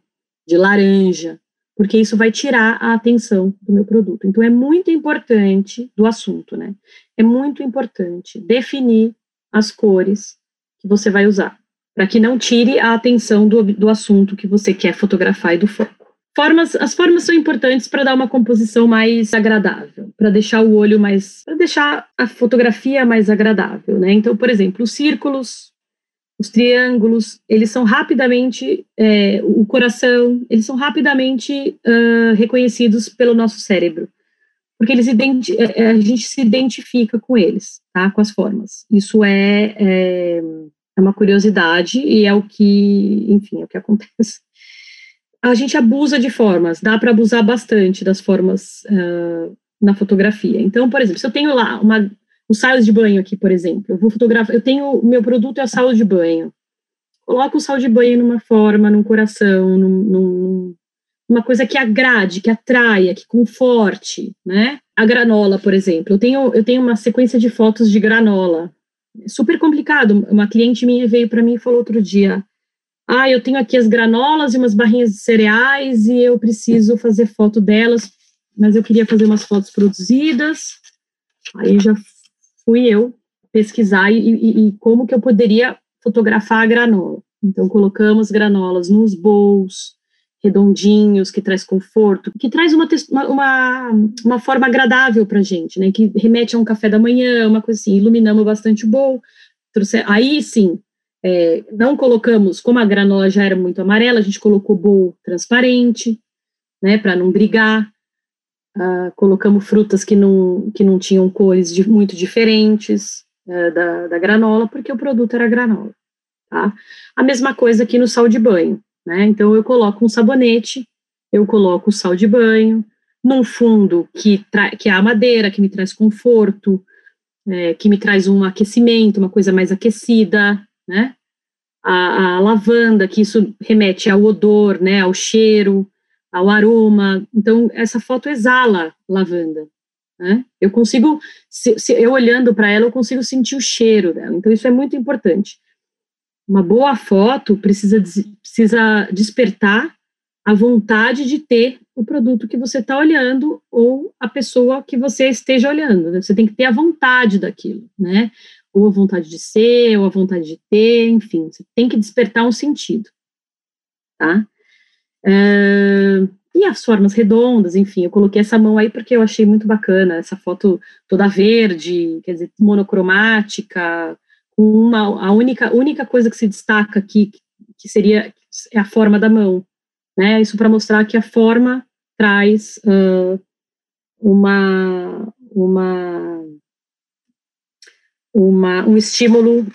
de laranja, porque isso vai tirar a atenção do meu produto. Então é muito importante do assunto, né? É muito importante definir as cores que você vai usar, para que não tire a atenção do, do assunto que você quer fotografar e do foco. Formas, as formas são importantes para dar uma composição mais agradável, para deixar o olho mais, para deixar a fotografia mais agradável, né? Então, por exemplo, os círculos, os triângulos, eles são rapidamente, é, o coração, eles são rapidamente uh, reconhecidos pelo nosso cérebro, porque eles é, é, a gente se identifica com eles, tá? Com as formas. Isso é, é, é uma curiosidade e é o que, enfim, é o que acontece a gente abusa de formas, dá para abusar bastante das formas uh, na fotografia. Então, por exemplo, se eu tenho lá uma, um saio de banho aqui, por exemplo, eu vou fotografar, eu tenho, meu produto é o sal de banho. Coloco o sal de banho numa forma, num coração, num, num, numa coisa que agrade, que atraia, que conforte, né? A granola, por exemplo, eu tenho, eu tenho uma sequência de fotos de granola. É super complicado. Uma cliente minha veio para mim e falou outro dia: ah, eu tenho aqui as granolas e umas barrinhas de cereais e eu preciso fazer foto delas, mas eu queria fazer umas fotos produzidas. Aí já fui eu pesquisar e, e, e como que eu poderia fotografar a granola. Então colocamos granolas nos bowls redondinhos, que traz conforto, que traz uma, uma, uma forma agradável para gente, né? Que remete a um café da manhã, uma coisa assim. Iluminamos bastante o bowl. Trouxe, aí sim, é, não colocamos, como a granola já era muito amarela, a gente colocou bowl transparente, né, para não brigar. Uh, colocamos frutas que não, que não tinham cores de, muito diferentes uh, da, da granola, porque o produto era granola. Tá? A mesma coisa aqui no sal de banho. Né? Então, eu coloco um sabonete, eu coloco o sal de banho, num fundo que, que é a madeira, que me traz conforto, é, que me traz um aquecimento, uma coisa mais aquecida, né? A, a, lavanda, que isso remete ao odor, né, ao cheiro, ao aroma. Então, essa foto exala lavanda. Né? Eu consigo, se, se eu olhando para ela, eu consigo sentir o cheiro dela. Então, isso é muito importante. Uma boa foto precisa, precisa despertar a vontade de ter o produto que você está olhando ou a pessoa que você esteja olhando. Né? Você tem que ter a vontade daquilo, né? ou a vontade de ser, ou a vontade de ter, enfim, você tem que despertar um sentido, tá? Uh, e as formas redondas, enfim, eu coloquei essa mão aí porque eu achei muito bacana, essa foto toda verde, quer dizer, monocromática, com uma, a única, única coisa que se destaca aqui, que seria é a forma da mão, né, isso para mostrar que a forma traz uh, uma, uma uma, um estímulo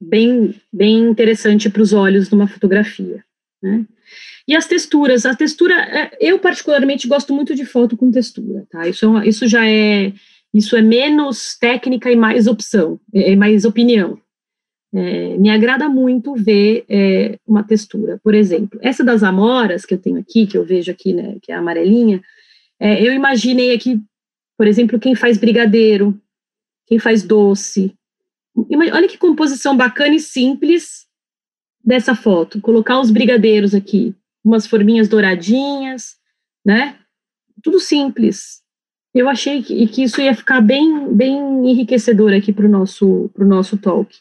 bem, bem interessante para os olhos numa fotografia. Né? E as texturas, a textura, é, eu particularmente gosto muito de foto com textura, tá? Isso, é isso já é, isso é menos técnica e mais opção, é, é mais opinião. É, me agrada muito ver é, uma textura. Por exemplo, essa das amoras que eu tenho aqui, que eu vejo aqui, né, que é amarelinha, é, eu imaginei aqui, por exemplo, quem faz brigadeiro, quem faz doce. Olha que composição bacana e simples dessa foto. Colocar os brigadeiros aqui, umas forminhas douradinhas, né? Tudo simples. Eu achei que, que isso ia ficar bem, bem enriquecedor aqui para o nosso, pro nosso talk.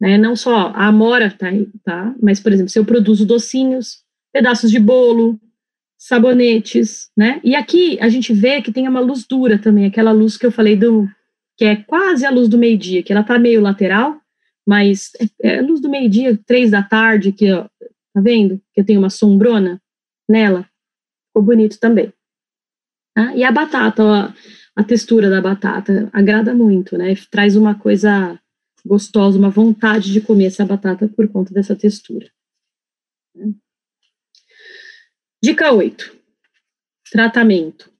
Né? Não só a amora, tá, tá? Mas, por exemplo, se eu produzo docinhos, pedaços de bolo, sabonetes, né? E aqui a gente vê que tem uma luz dura também, aquela luz que eu falei do, que é quase a luz do meio-dia, que ela está meio lateral, mas é, é luz do meio-dia, três da tarde, que ó, tá vendo? Que eu tenho uma sombrona nela, ficou bonito também. Ah, e a batata, ó, a textura da batata agrada muito, né? Traz uma coisa gostosa, uma vontade de comer essa batata por conta dessa textura. Dica 8. Tratamento.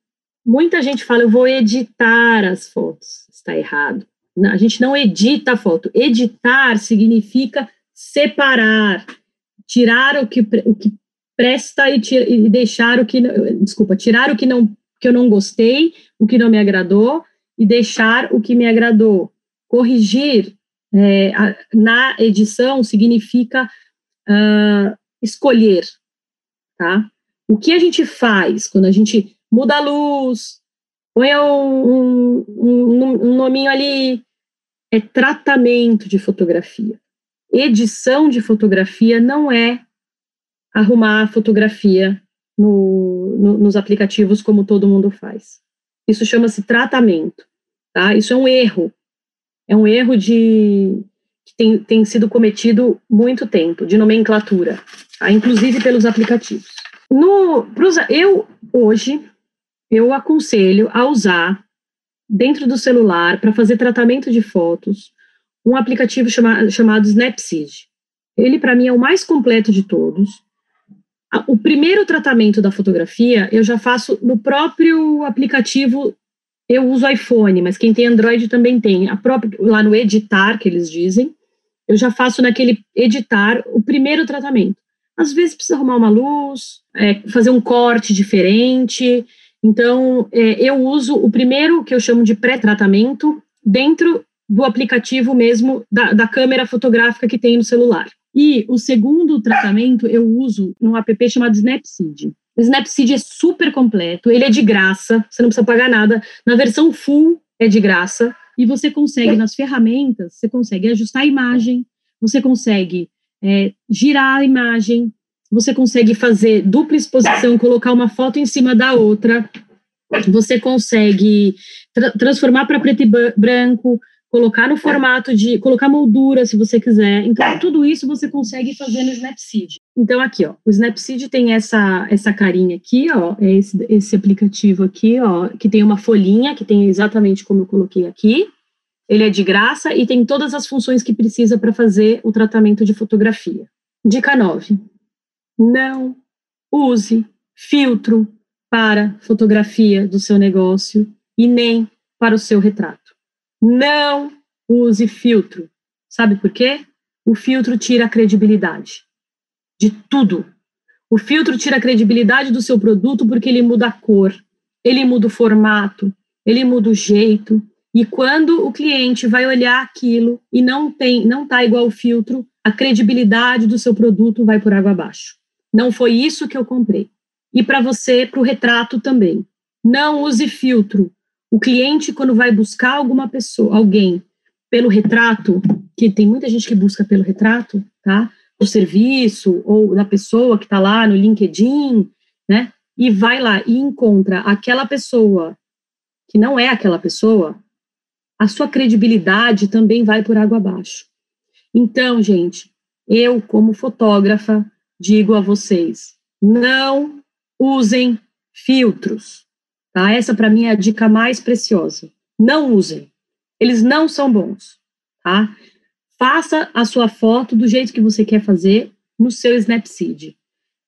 Muita gente fala, eu vou editar as fotos está errado. A gente não edita a foto. Editar significa separar, tirar o que, o que presta e, tira, e deixar o que. Desculpa, tirar o que não que eu não gostei, o que não me agradou, e deixar o que me agradou. Corrigir é, na edição significa uh, escolher, tá? O que a gente faz quando a gente muda a luz, põe um, um, um, um nominho ali, é tratamento de fotografia. Edição de fotografia não é arrumar a fotografia no, no, nos aplicativos como todo mundo faz. Isso chama-se tratamento, tá? Isso é um erro. É um erro de que tem, tem sido cometido muito tempo, de nomenclatura, tá? inclusive pelos aplicativos. No, pros, eu, hoje, eu aconselho a usar, dentro do celular, para fazer tratamento de fotos, um aplicativo chama, chamado Snapseed. Ele, para mim, é o mais completo de todos. O primeiro tratamento da fotografia eu já faço no próprio aplicativo. Eu uso iPhone, mas quem tem Android também tem. A própria, lá no editar, que eles dizem, eu já faço naquele editar o primeiro tratamento. Às vezes precisa arrumar uma luz, é, fazer um corte diferente. Então, é, eu uso o primeiro que eu chamo de pré-tratamento dentro do aplicativo mesmo da, da câmera fotográfica que tem no celular. E o segundo tratamento eu uso num app chamado Snapseed. O Snapseed é super completo, ele é de graça, você não precisa pagar nada. Na versão full é de graça e você consegue nas ferramentas, você consegue ajustar a imagem, você consegue é, girar a imagem, você consegue fazer dupla exposição, colocar uma foto em cima da outra, você consegue tra transformar para preto e branco, colocar no formato de, colocar moldura se você quiser. Então, tudo isso você consegue fazer no Snapseed. Então, aqui, ó, o Snapseed tem essa, essa carinha aqui, ó, é esse, esse aplicativo aqui, ó, que tem uma folhinha, que tem exatamente como eu coloquei aqui. Ele é de graça e tem todas as funções que precisa para fazer o tratamento de fotografia. Dica 9. Não use filtro para fotografia do seu negócio e nem para o seu retrato. Não use filtro. Sabe por quê? O filtro tira a credibilidade de tudo. O filtro tira a credibilidade do seu produto porque ele muda a cor, ele muda o formato, ele muda o jeito. E quando o cliente vai olhar aquilo e não tem, não tá igual o filtro, a credibilidade do seu produto vai por água abaixo. Não foi isso que eu comprei. E para você, para o retrato também. Não use filtro. O cliente, quando vai buscar alguma pessoa, alguém, pelo retrato, que tem muita gente que busca pelo retrato, tá? Do serviço ou da pessoa que está lá no LinkedIn, né? E vai lá e encontra aquela pessoa que não é aquela pessoa, a sua credibilidade também vai por água abaixo. Então, gente, eu, como fotógrafa, digo a vocês: não usem filtros. Tá? Essa, para mim, é a dica mais preciosa. Não usem. Eles não são bons. Tá? Faça a sua foto do jeito que você quer fazer no seu Snapseed.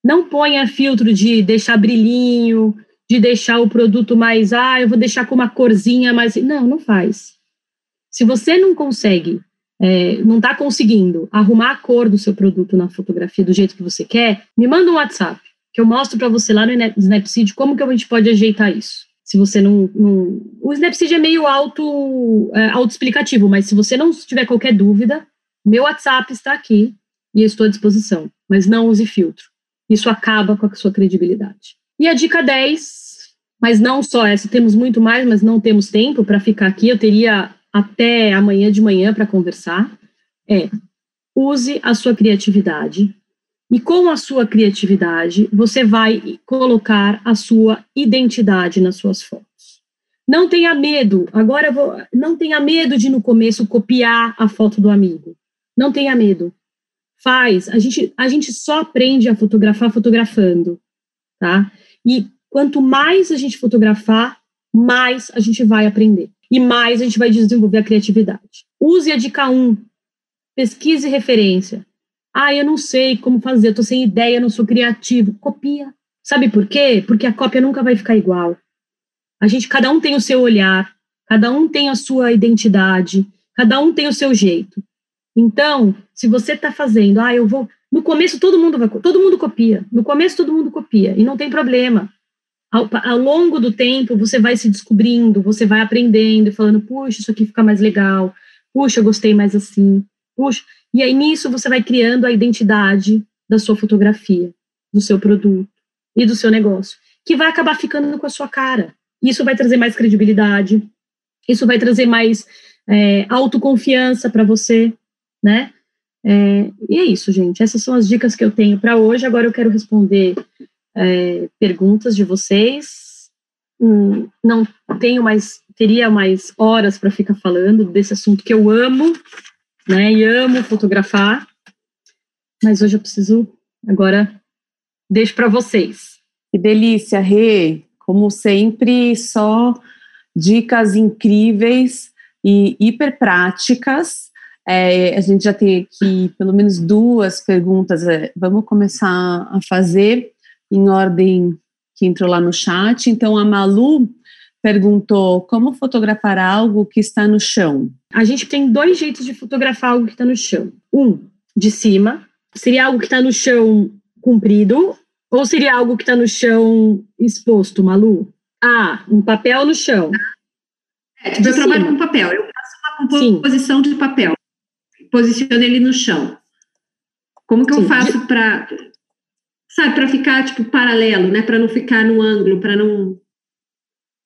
Não ponha filtro de deixar brilhinho, de deixar o produto mais, ah, eu vou deixar com uma corzinha mais. Não, não faz. Se você não consegue, é, não está conseguindo arrumar a cor do seu produto na fotografia do jeito que você quer, me manda um WhatsApp que eu mostro para você lá no Snapseed como que a gente pode ajeitar isso. Se você não. não... O Snapseed é meio auto, é, auto-explicativo, mas se você não tiver qualquer dúvida, meu WhatsApp está aqui e estou à disposição. Mas não use filtro. Isso acaba com a sua credibilidade. E a dica 10, mas não só essa, temos muito mais, mas não temos tempo para ficar aqui. Eu teria até amanhã de manhã para conversar. É use a sua criatividade e com a sua criatividade, você vai colocar a sua identidade nas suas fotos. Não tenha medo, agora vou, não tenha medo de no começo copiar a foto do amigo. Não tenha medo. Faz, a gente, a gente só aprende a fotografar fotografando, tá? E quanto mais a gente fotografar, mais a gente vai aprender. E mais a gente vai desenvolver a criatividade. Use a dica 1. Pesquise referência. Ah, eu não sei como fazer, eu sem ideia, não sou criativo. Copia. Sabe por quê? Porque a cópia nunca vai ficar igual. A gente, cada um tem o seu olhar, cada um tem a sua identidade, cada um tem o seu jeito. Então, se você está fazendo, ah, eu vou. No começo todo mundo vai, todo mundo copia. No começo todo mundo copia e não tem problema. Ao, ao, longo do tempo, você vai se descobrindo, você vai aprendendo, falando, puxa, isso aqui fica mais legal, puxa, eu gostei mais assim, puxa. E aí, nisso, você vai criando a identidade da sua fotografia, do seu produto e do seu negócio, que vai acabar ficando com a sua cara. Isso vai trazer mais credibilidade, isso vai trazer mais é, autoconfiança para você, né? É, e é isso, gente. Essas são as dicas que eu tenho para hoje. Agora eu quero responder é, perguntas de vocês. Hum, não tenho mais, teria mais horas para ficar falando desse assunto que eu amo, né? E amo fotografar. Mas hoje eu preciso agora deixo para vocês. Que delícia, Rê. Como sempre, só dicas incríveis e hiper práticas é, a gente já tem aqui pelo menos duas perguntas. É, vamos começar a fazer em ordem que entrou lá no chat. Então, a Malu perguntou como fotografar algo que está no chão. A gente tem dois jeitos de fotografar algo que está no chão. Um, de cima, seria algo que está no chão comprido, ou seria algo que está no chão exposto, Malu? Ah, um papel no chão. É, tipo, eu trabalho com papel, eu faço uma composição Sim. de papel posiciono ele no chão. Como que eu Sim. faço para, sabe, para ficar tipo paralelo, né? Para não ficar no ângulo, para não,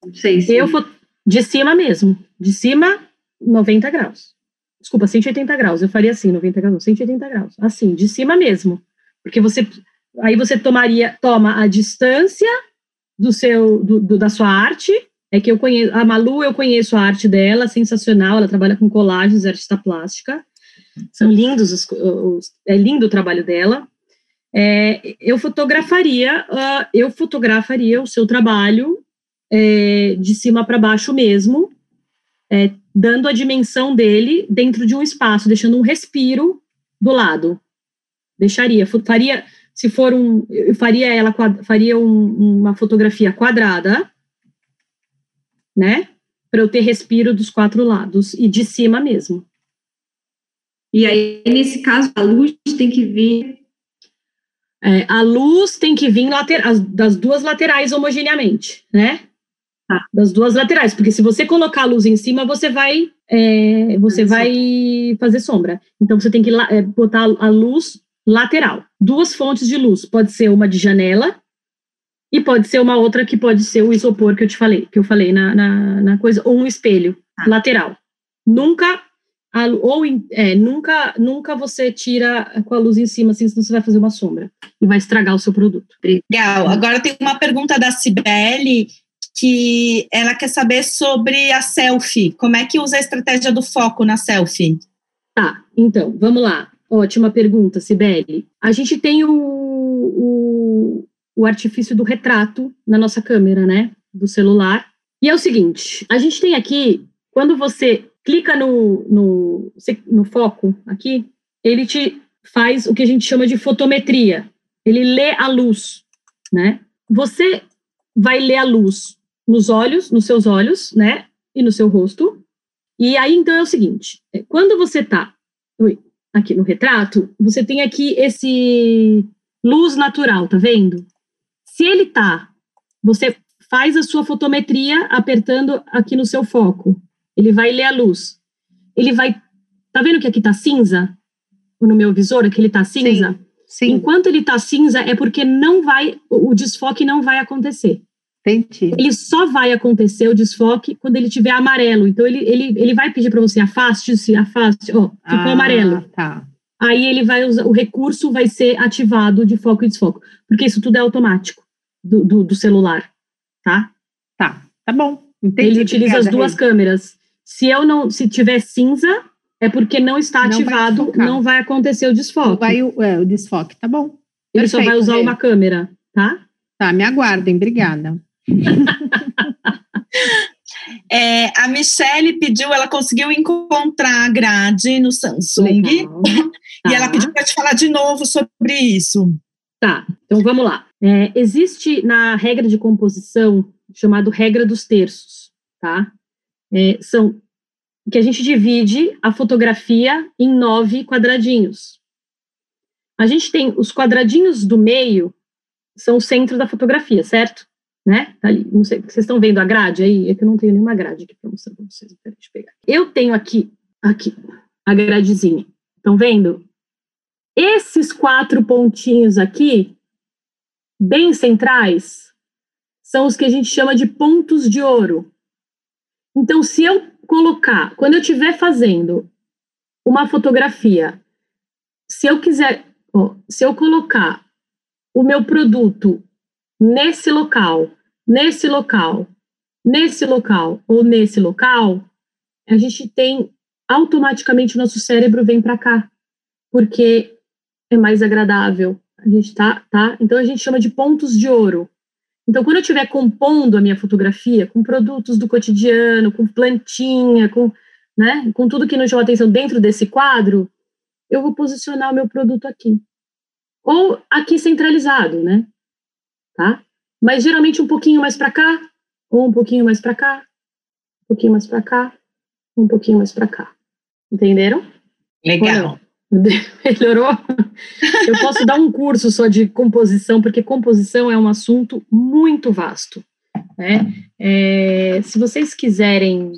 não sei se. Eu vou de cima mesmo, de cima 90 graus. Desculpa, 180 graus. Eu faria assim, 90 graus, 180 graus. Assim, de cima mesmo, porque você aí você tomaria toma a distância do seu do, do, da sua arte é que eu conheço a Malu eu conheço a arte dela sensacional ela trabalha com colagens artista plástica são lindos, os, os, é lindo o trabalho dela. É, eu fotografaria, uh, eu fotografaria o seu trabalho é, de cima para baixo mesmo, é, dando a dimensão dele dentro de um espaço, deixando um respiro do lado. Deixaria, faria, se for um, eu faria ela, faria um, uma fotografia quadrada, né, para eu ter respiro dos quatro lados e de cima mesmo. E aí, nesse caso, a luz tem que vir. É, a luz tem que vir das duas laterais homogeneamente, né? Ah. Das duas laterais, porque se você colocar a luz em cima, você vai é, você vai fazer sombra. Então você tem que é, botar a luz lateral. Duas fontes de luz. Pode ser uma de janela e pode ser uma outra que pode ser o isopor que eu te falei, que eu falei na, na, na coisa, ou um espelho ah. lateral. Nunca a, ou é, nunca, nunca você tira com a luz em cima, assim, senão você vai fazer uma sombra e vai estragar o seu produto. Legal. Agora tem uma pergunta da Cibele que ela quer saber sobre a selfie. Como é que usa a estratégia do foco na selfie? Tá, então, vamos lá. Ótima pergunta, Cibele. A gente tem o, o, o artifício do retrato na nossa câmera, né? Do celular. E é o seguinte: a gente tem aqui, quando você clica no, no, no foco aqui, ele te faz o que a gente chama de fotometria. Ele lê a luz, né? Você vai ler a luz nos olhos, nos seus olhos, né? E no seu rosto. E aí, então, é o seguinte: é, quando você tá aqui no retrato, você tem aqui esse luz natural, tá vendo? Se ele tá, você faz a sua fotometria apertando aqui no seu foco ele vai ler a luz. Ele vai. Tá vendo que aqui tá cinza? No meu visor, aqui ele tá cinza? Sim. sim. Enquanto ele tá cinza, é porque não vai. O desfoque não vai acontecer. Entendi. Ele só vai acontecer o desfoque quando ele tiver amarelo. Então ele, ele, ele vai pedir para você afaste-se, afaste, ó, ficou ah, amarelo. Tá. Aí ele vai usar, o recurso vai ser ativado de foco e desfoco, porque isso tudo é automático do, do, do celular, tá? Tá, tá bom. Entendi, ele utiliza as duas câmeras. Se eu não, se tiver cinza, é porque não está não ativado, vai não vai acontecer o desfoque. Vai o, é, o desfoque, tá bom. Ele Perfeito, só vai usar uma câmera, tá? Tá, me aguardem, obrigada. [laughs] É, a Michelle pediu, ela conseguiu encontrar a grade no Samsung [laughs] e ela tá. pediu para te falar de novo sobre isso. Tá, então vamos lá. É, existe na regra de composição chamado regra dos terços, tá? É, são que a gente divide a fotografia em nove quadradinhos. A gente tem os quadradinhos do meio, são o centro da fotografia, certo? né? Tá ali. Não sei, vocês estão vendo a grade aí? É que eu não tenho nenhuma grade aqui para mostrar para vocês. Deixa eu pegar. Eu tenho aqui, aqui, a gradezinha. Estão vendo? Esses quatro pontinhos aqui, bem centrais, são os que a gente chama de pontos de ouro. Então, se eu colocar, quando eu estiver fazendo uma fotografia, se eu quiser, ó, se eu colocar o meu produto nesse local, nesse local, nesse local ou nesse local, a gente tem automaticamente o nosso cérebro vem para cá, porque é mais agradável. A gente tá, tá? Então a gente chama de pontos de ouro. Então, quando eu estiver compondo a minha fotografia com produtos do cotidiano, com plantinha, com, né, com tudo que nos chama atenção dentro desse quadro, eu vou posicionar o meu produto aqui. Ou aqui centralizado, né? Tá? Mas geralmente um pouquinho mais para cá, ou um pouquinho mais para cá, um pouquinho mais para cá, um pouquinho mais para cá. Entenderam? Legal. [laughs] Melhorou? Eu posso dar um curso só de composição, porque composição é um assunto muito vasto. Né? É, se vocês quiserem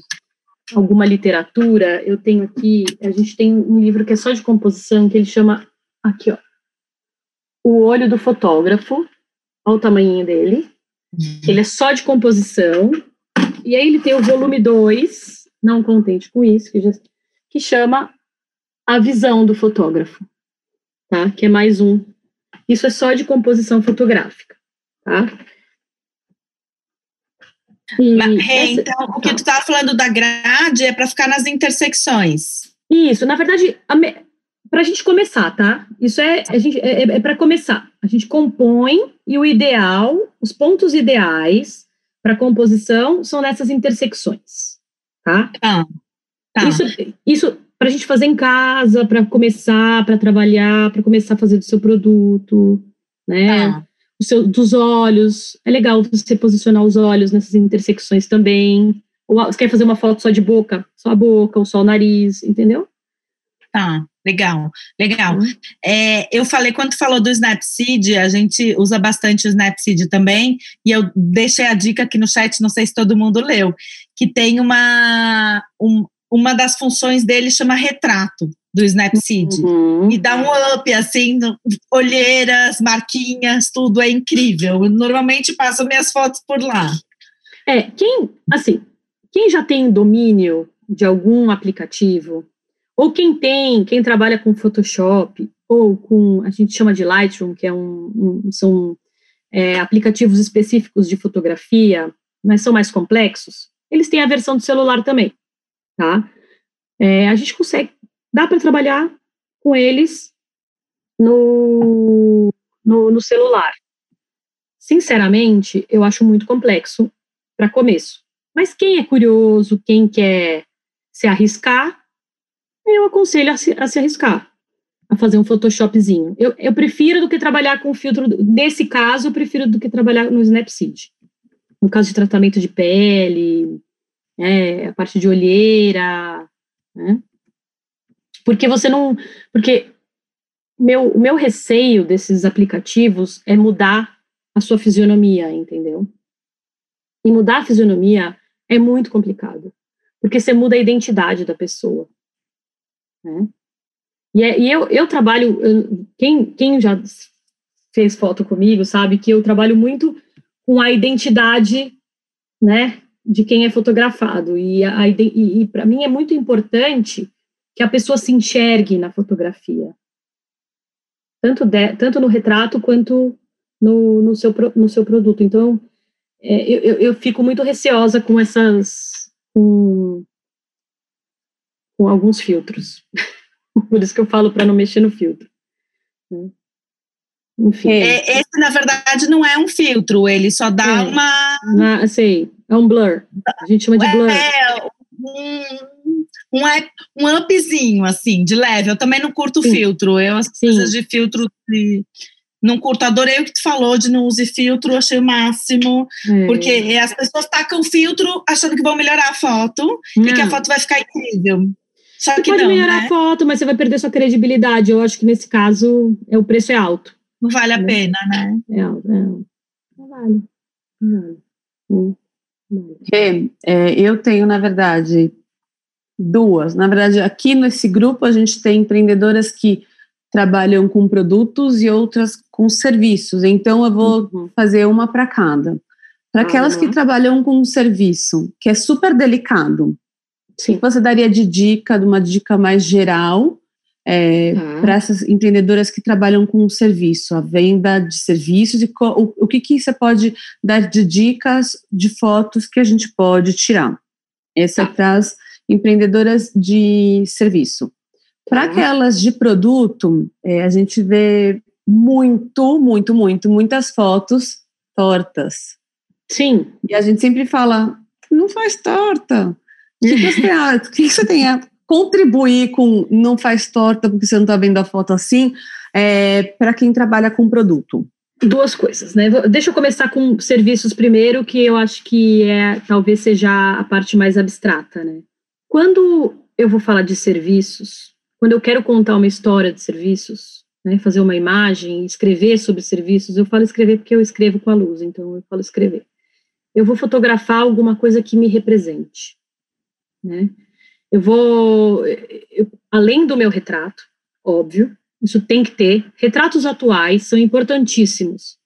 alguma literatura, eu tenho aqui, a gente tem um livro que é só de composição, que ele chama, aqui ó, O Olho do Fotógrafo, olha o tamanho dele, uhum. ele é só de composição, e aí ele tem o volume 2, não contente com isso, que, já, que chama a visão do fotógrafo, tá? Que é mais um. Isso é só de composição fotográfica, tá? Mas, essa, então, o que tá. tu estava falando da grade é para ficar nas intersecções. Isso, na verdade, para a gente começar, tá? Isso é, a gente, é, é para começar. A gente compõe e o ideal, os pontos ideais para composição são nessas intersecções, tá? Tá. tá. Isso, isso para a gente fazer em casa, para começar, para trabalhar, para começar a fazer do seu produto, né? Ah. O seu, dos olhos. É legal você posicionar os olhos nessas intersecções também. Ou você quer fazer uma foto só de boca, só a boca, ou só o nariz, entendeu? Tá, legal, legal. Uhum. É, eu falei, quando falou do Snapseed, a gente usa bastante o Snapseed também, e eu deixei a dica aqui no chat, não sei se todo mundo leu, que tem uma, um, uma das funções dele chama retrato do Snapseed. Uhum. E dá um up, assim, olheiras, marquinhas, tudo é incrível. Eu normalmente passo minhas fotos por lá. É, quem, assim, quem já tem domínio de algum aplicativo, ou quem tem, quem trabalha com Photoshop, ou com, a gente chama de Lightroom, que é um, um são é, aplicativos específicos de fotografia, mas são mais complexos, eles têm a versão do celular também tá? É, a gente consegue, dá para trabalhar com eles no, no, no celular. Sinceramente, eu acho muito complexo para começo. Mas quem é curioso, quem quer se arriscar, eu aconselho a se, a se arriscar, a fazer um Photoshopzinho. Eu, eu prefiro do que trabalhar com filtro, nesse caso, eu prefiro do que trabalhar no Snapseed. No caso de tratamento de pele, é, a parte de olheira, né? Porque você não. Porque meu, o meu receio desses aplicativos é mudar a sua fisionomia, entendeu? E mudar a fisionomia é muito complicado, porque você muda a identidade da pessoa. Né? E, é, e eu, eu trabalho, eu, quem, quem já fez foto comigo sabe que eu trabalho muito com a identidade, né, de quem é fotografado. E, a, e, e para mim é muito importante que a pessoa se enxergue na fotografia, tanto, de, tanto no retrato quanto no, no, seu, no seu produto. Então, é, eu, eu fico muito receosa com essas. com, com alguns filtros. [laughs] Por isso que eu falo para não mexer no filtro. Né? Enfim. É, esse, na verdade, não é um filtro, ele só dá é, uma. Na, sei, é um blur. A gente chama de blur. É, um, um, um upzinho, assim, de leve. Eu também não curto Sim. filtro. Eu, as Sim. coisas de filtro. De, não curto, adorei o que tu falou de não use filtro, achei o máximo, é. porque as pessoas tacam filtro achando que vão melhorar a foto não. e que a foto vai ficar incrível. Só você que pode não, melhorar né? a foto, mas você vai perder sua credibilidade. Eu acho que nesse caso é, o preço é alto. Não vale a né? pena, né? É, é, não vale. Hum. É, eu tenho, na verdade, duas. Na verdade, aqui nesse grupo a gente tem empreendedoras que trabalham com produtos e outras com serviços. Então, eu vou uhum. fazer uma para cada. Para aquelas uhum. que trabalham com um serviço, que é super delicado, Sim. você daria de dica, de uma dica mais geral, é, uhum. para essas empreendedoras que trabalham com serviço, a venda de serviços e o, o que, que você pode dar de dicas de fotos que a gente pode tirar. Essa é tá. para as empreendedoras de serviço. Para uhum. aquelas de produto, é, a gente vê muito, muito, muito, muitas fotos tortas. Sim. E a gente sempre fala, não faz torta. [laughs] O que você, o que você tem contribuir com não faz torta porque você não está vendo a foto assim, é, para quem trabalha com produto? Duas coisas, né? Deixa eu começar com serviços primeiro, que eu acho que é talvez seja a parte mais abstrata, né? Quando eu vou falar de serviços, quando eu quero contar uma história de serviços, né, fazer uma imagem, escrever sobre serviços, eu falo escrever porque eu escrevo com a luz, então eu falo escrever. Eu vou fotografar alguma coisa que me represente, né? Eu vou, eu, além do meu retrato, óbvio, isso tem que ter. Retratos atuais são importantíssimos.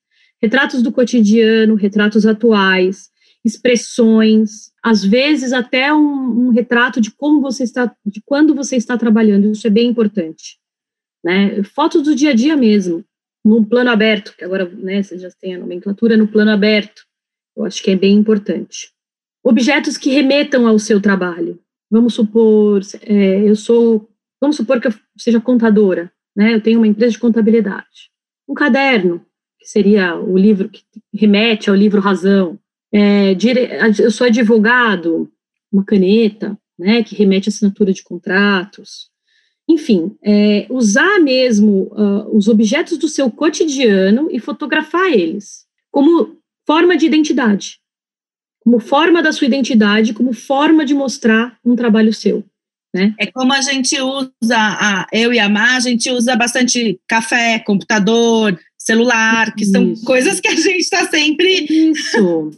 Retratos do cotidiano, retratos atuais, expressões, às vezes até um, um, retrato de como você está, de quando você está trabalhando, isso é bem importante, né? Fotos do dia a dia mesmo, num plano aberto, que agora, né, você já tem a nomenclatura no plano aberto, eu acho que é bem importante. Objetos que remetam ao seu trabalho. Vamos supor, é, eu sou, vamos supor que eu seja contadora, né? Eu tenho uma empresa de contabilidade. Um caderno, que seria o livro que remete ao livro Razão, é, dire, eu sou advogado, uma caneta, né, que remete à assinatura de contratos. Enfim, é, usar mesmo uh, os objetos do seu cotidiano e fotografar eles como forma de identidade, como forma da sua identidade, como forma de mostrar um trabalho seu. Né? É como a gente usa, a, eu e a Má, a gente usa bastante café, computador, celular, que são Isso. coisas que a gente está sempre. Isso.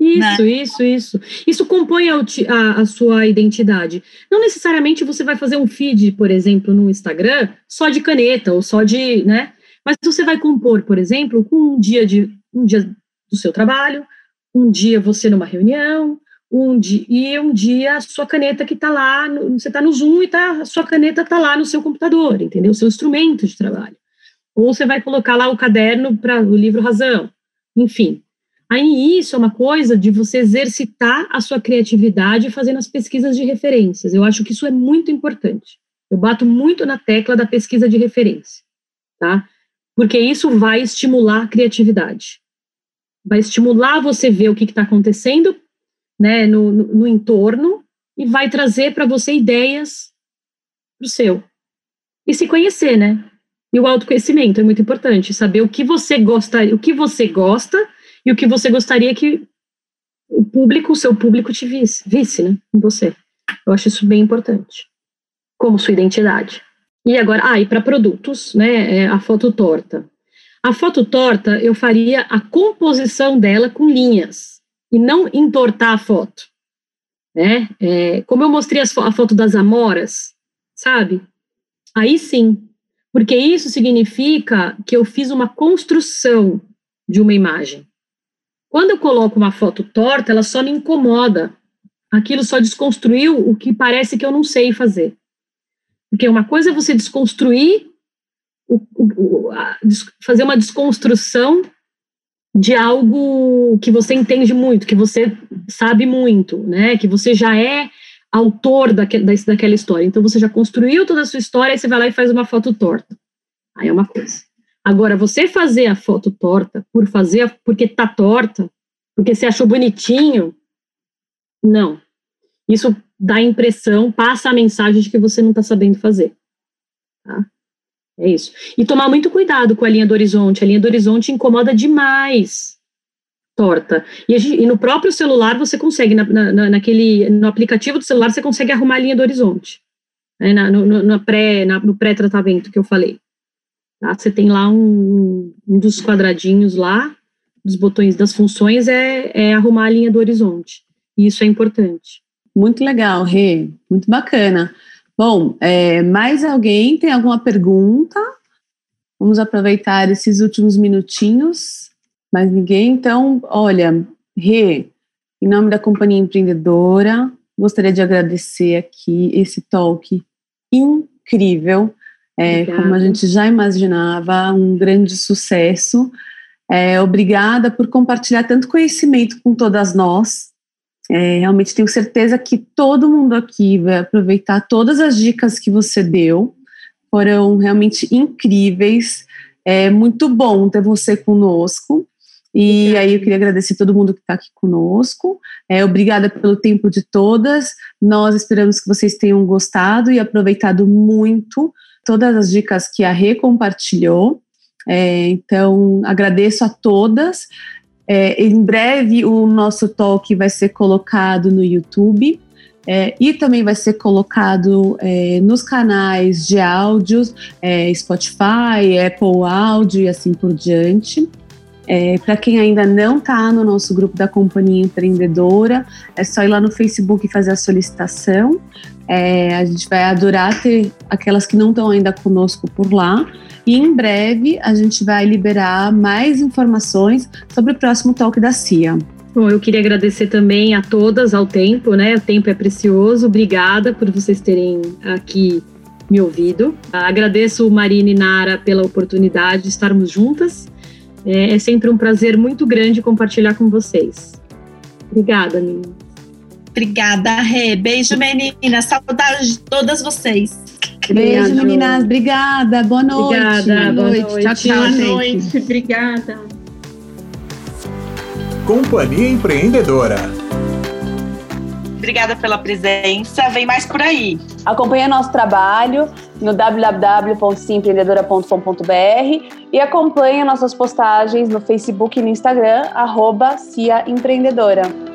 Isso, né? isso, isso. Isso compõe a, a, a, sua identidade. Não necessariamente você vai fazer um feed, por exemplo, no Instagram, só de caneta ou só de, né? Mas você vai compor, por exemplo, com um dia de um dia do seu trabalho, um dia você numa reunião, um dia e um dia a sua caneta que está lá, no, você está no Zoom e tá, a sua caneta está lá no seu computador, entendeu? O seu instrumento de trabalho. Ou você vai colocar lá o caderno para o livro Razão. Enfim, Aí isso é uma coisa de você exercitar a sua criatividade fazendo as pesquisas de referências. Eu acho que isso é muito importante. Eu bato muito na tecla da pesquisa de referência, tá? Porque isso vai estimular a criatividade. Vai estimular você ver o que está acontecendo né, no, no, no entorno e vai trazer para você ideias para o seu. E se conhecer, né? E o autoconhecimento é muito importante, saber o que você gosta, o que você gosta e o que você gostaria que o público, o seu público te visse, visse, né, em você. Eu acho isso bem importante, como sua identidade. E agora, ah, e para produtos, né, é a foto torta. A foto torta, eu faria a composição dela com linhas, e não entortar a foto, né, é, como eu mostrei a foto das amoras, sabe? Aí sim, porque isso significa que eu fiz uma construção de uma imagem. Quando eu coloco uma foto torta, ela só me incomoda. Aquilo só desconstruiu o que parece que eu não sei fazer. Porque uma coisa é você desconstruir, o, o, a, fazer uma desconstrução de algo que você entende muito, que você sabe muito, né? Que você já é autor daquele, daquela história. Então você já construiu toda a sua história e você vai lá e faz uma foto torta. Aí é uma coisa. Agora, você fazer a foto torta por fazer, porque tá torta, porque você achou bonitinho, não. Isso dá a impressão, passa a mensagem de que você não está sabendo fazer. Tá? É isso. E tomar muito cuidado com a linha do horizonte. A linha do horizonte incomoda demais torta. E, gente, e no próprio celular você consegue, na, na, naquele, no aplicativo do celular, você consegue arrumar a linha do horizonte. Né, na, no, no, pré, na, no pré-tratamento que eu falei. Tá? Você tem lá um, um dos quadradinhos lá, dos botões das funções é, é arrumar a linha do horizonte. E isso é importante. Muito legal, Rê. Muito bacana. Bom, é, mais alguém tem alguma pergunta? Vamos aproveitar esses últimos minutinhos. Mais ninguém? Então, olha, Rê, em nome da Companhia Empreendedora, gostaria de agradecer aqui esse talk incrível. É, como a gente já imaginava, um grande sucesso. É, obrigada por compartilhar tanto conhecimento com todas nós. É, realmente tenho certeza que todo mundo aqui vai aproveitar todas as dicas que você deu. Foram realmente incríveis. É muito bom ter você conosco. E aí eu queria agradecer todo mundo que está aqui conosco. É, obrigada pelo tempo de todas. Nós esperamos que vocês tenham gostado e aproveitado muito todas as dicas que a Rê compartilhou. É, então, agradeço a todas. É, em breve, o nosso talk vai ser colocado no YouTube é, e também vai ser colocado é, nos canais de áudios, é, Spotify, Apple Audio e assim por diante. É, Para quem ainda não está no nosso grupo da Companhia Empreendedora, é só ir lá no Facebook e fazer a solicitação. É, a gente vai adorar ter aquelas que não estão ainda conosco por lá. E em breve a gente vai liberar mais informações sobre o próximo talk da CIA. Bom, eu queria agradecer também a todas ao tempo, né? O tempo é precioso. Obrigada por vocês terem aqui me ouvido. Agradeço Marina e Nara pela oportunidade de estarmos juntas. É, é sempre um prazer muito grande compartilhar com vocês. Obrigada, meninas. Obrigada, Rê. Beijo, meninas. Saudade de todas vocês. Beijo, meninas. Obrigada. Boa noite. Obrigada. Boa noite. Boa noite. Tchau, tchau. Boa noite. Obrigada. Companhia Empreendedora. Obrigada pela presença. Vem mais por aí. Acompanhe nosso trabalho no www.ciempreendedora.com.br e acompanhe nossas postagens no Facebook e no Instagram, arroba Cia Empreendedora.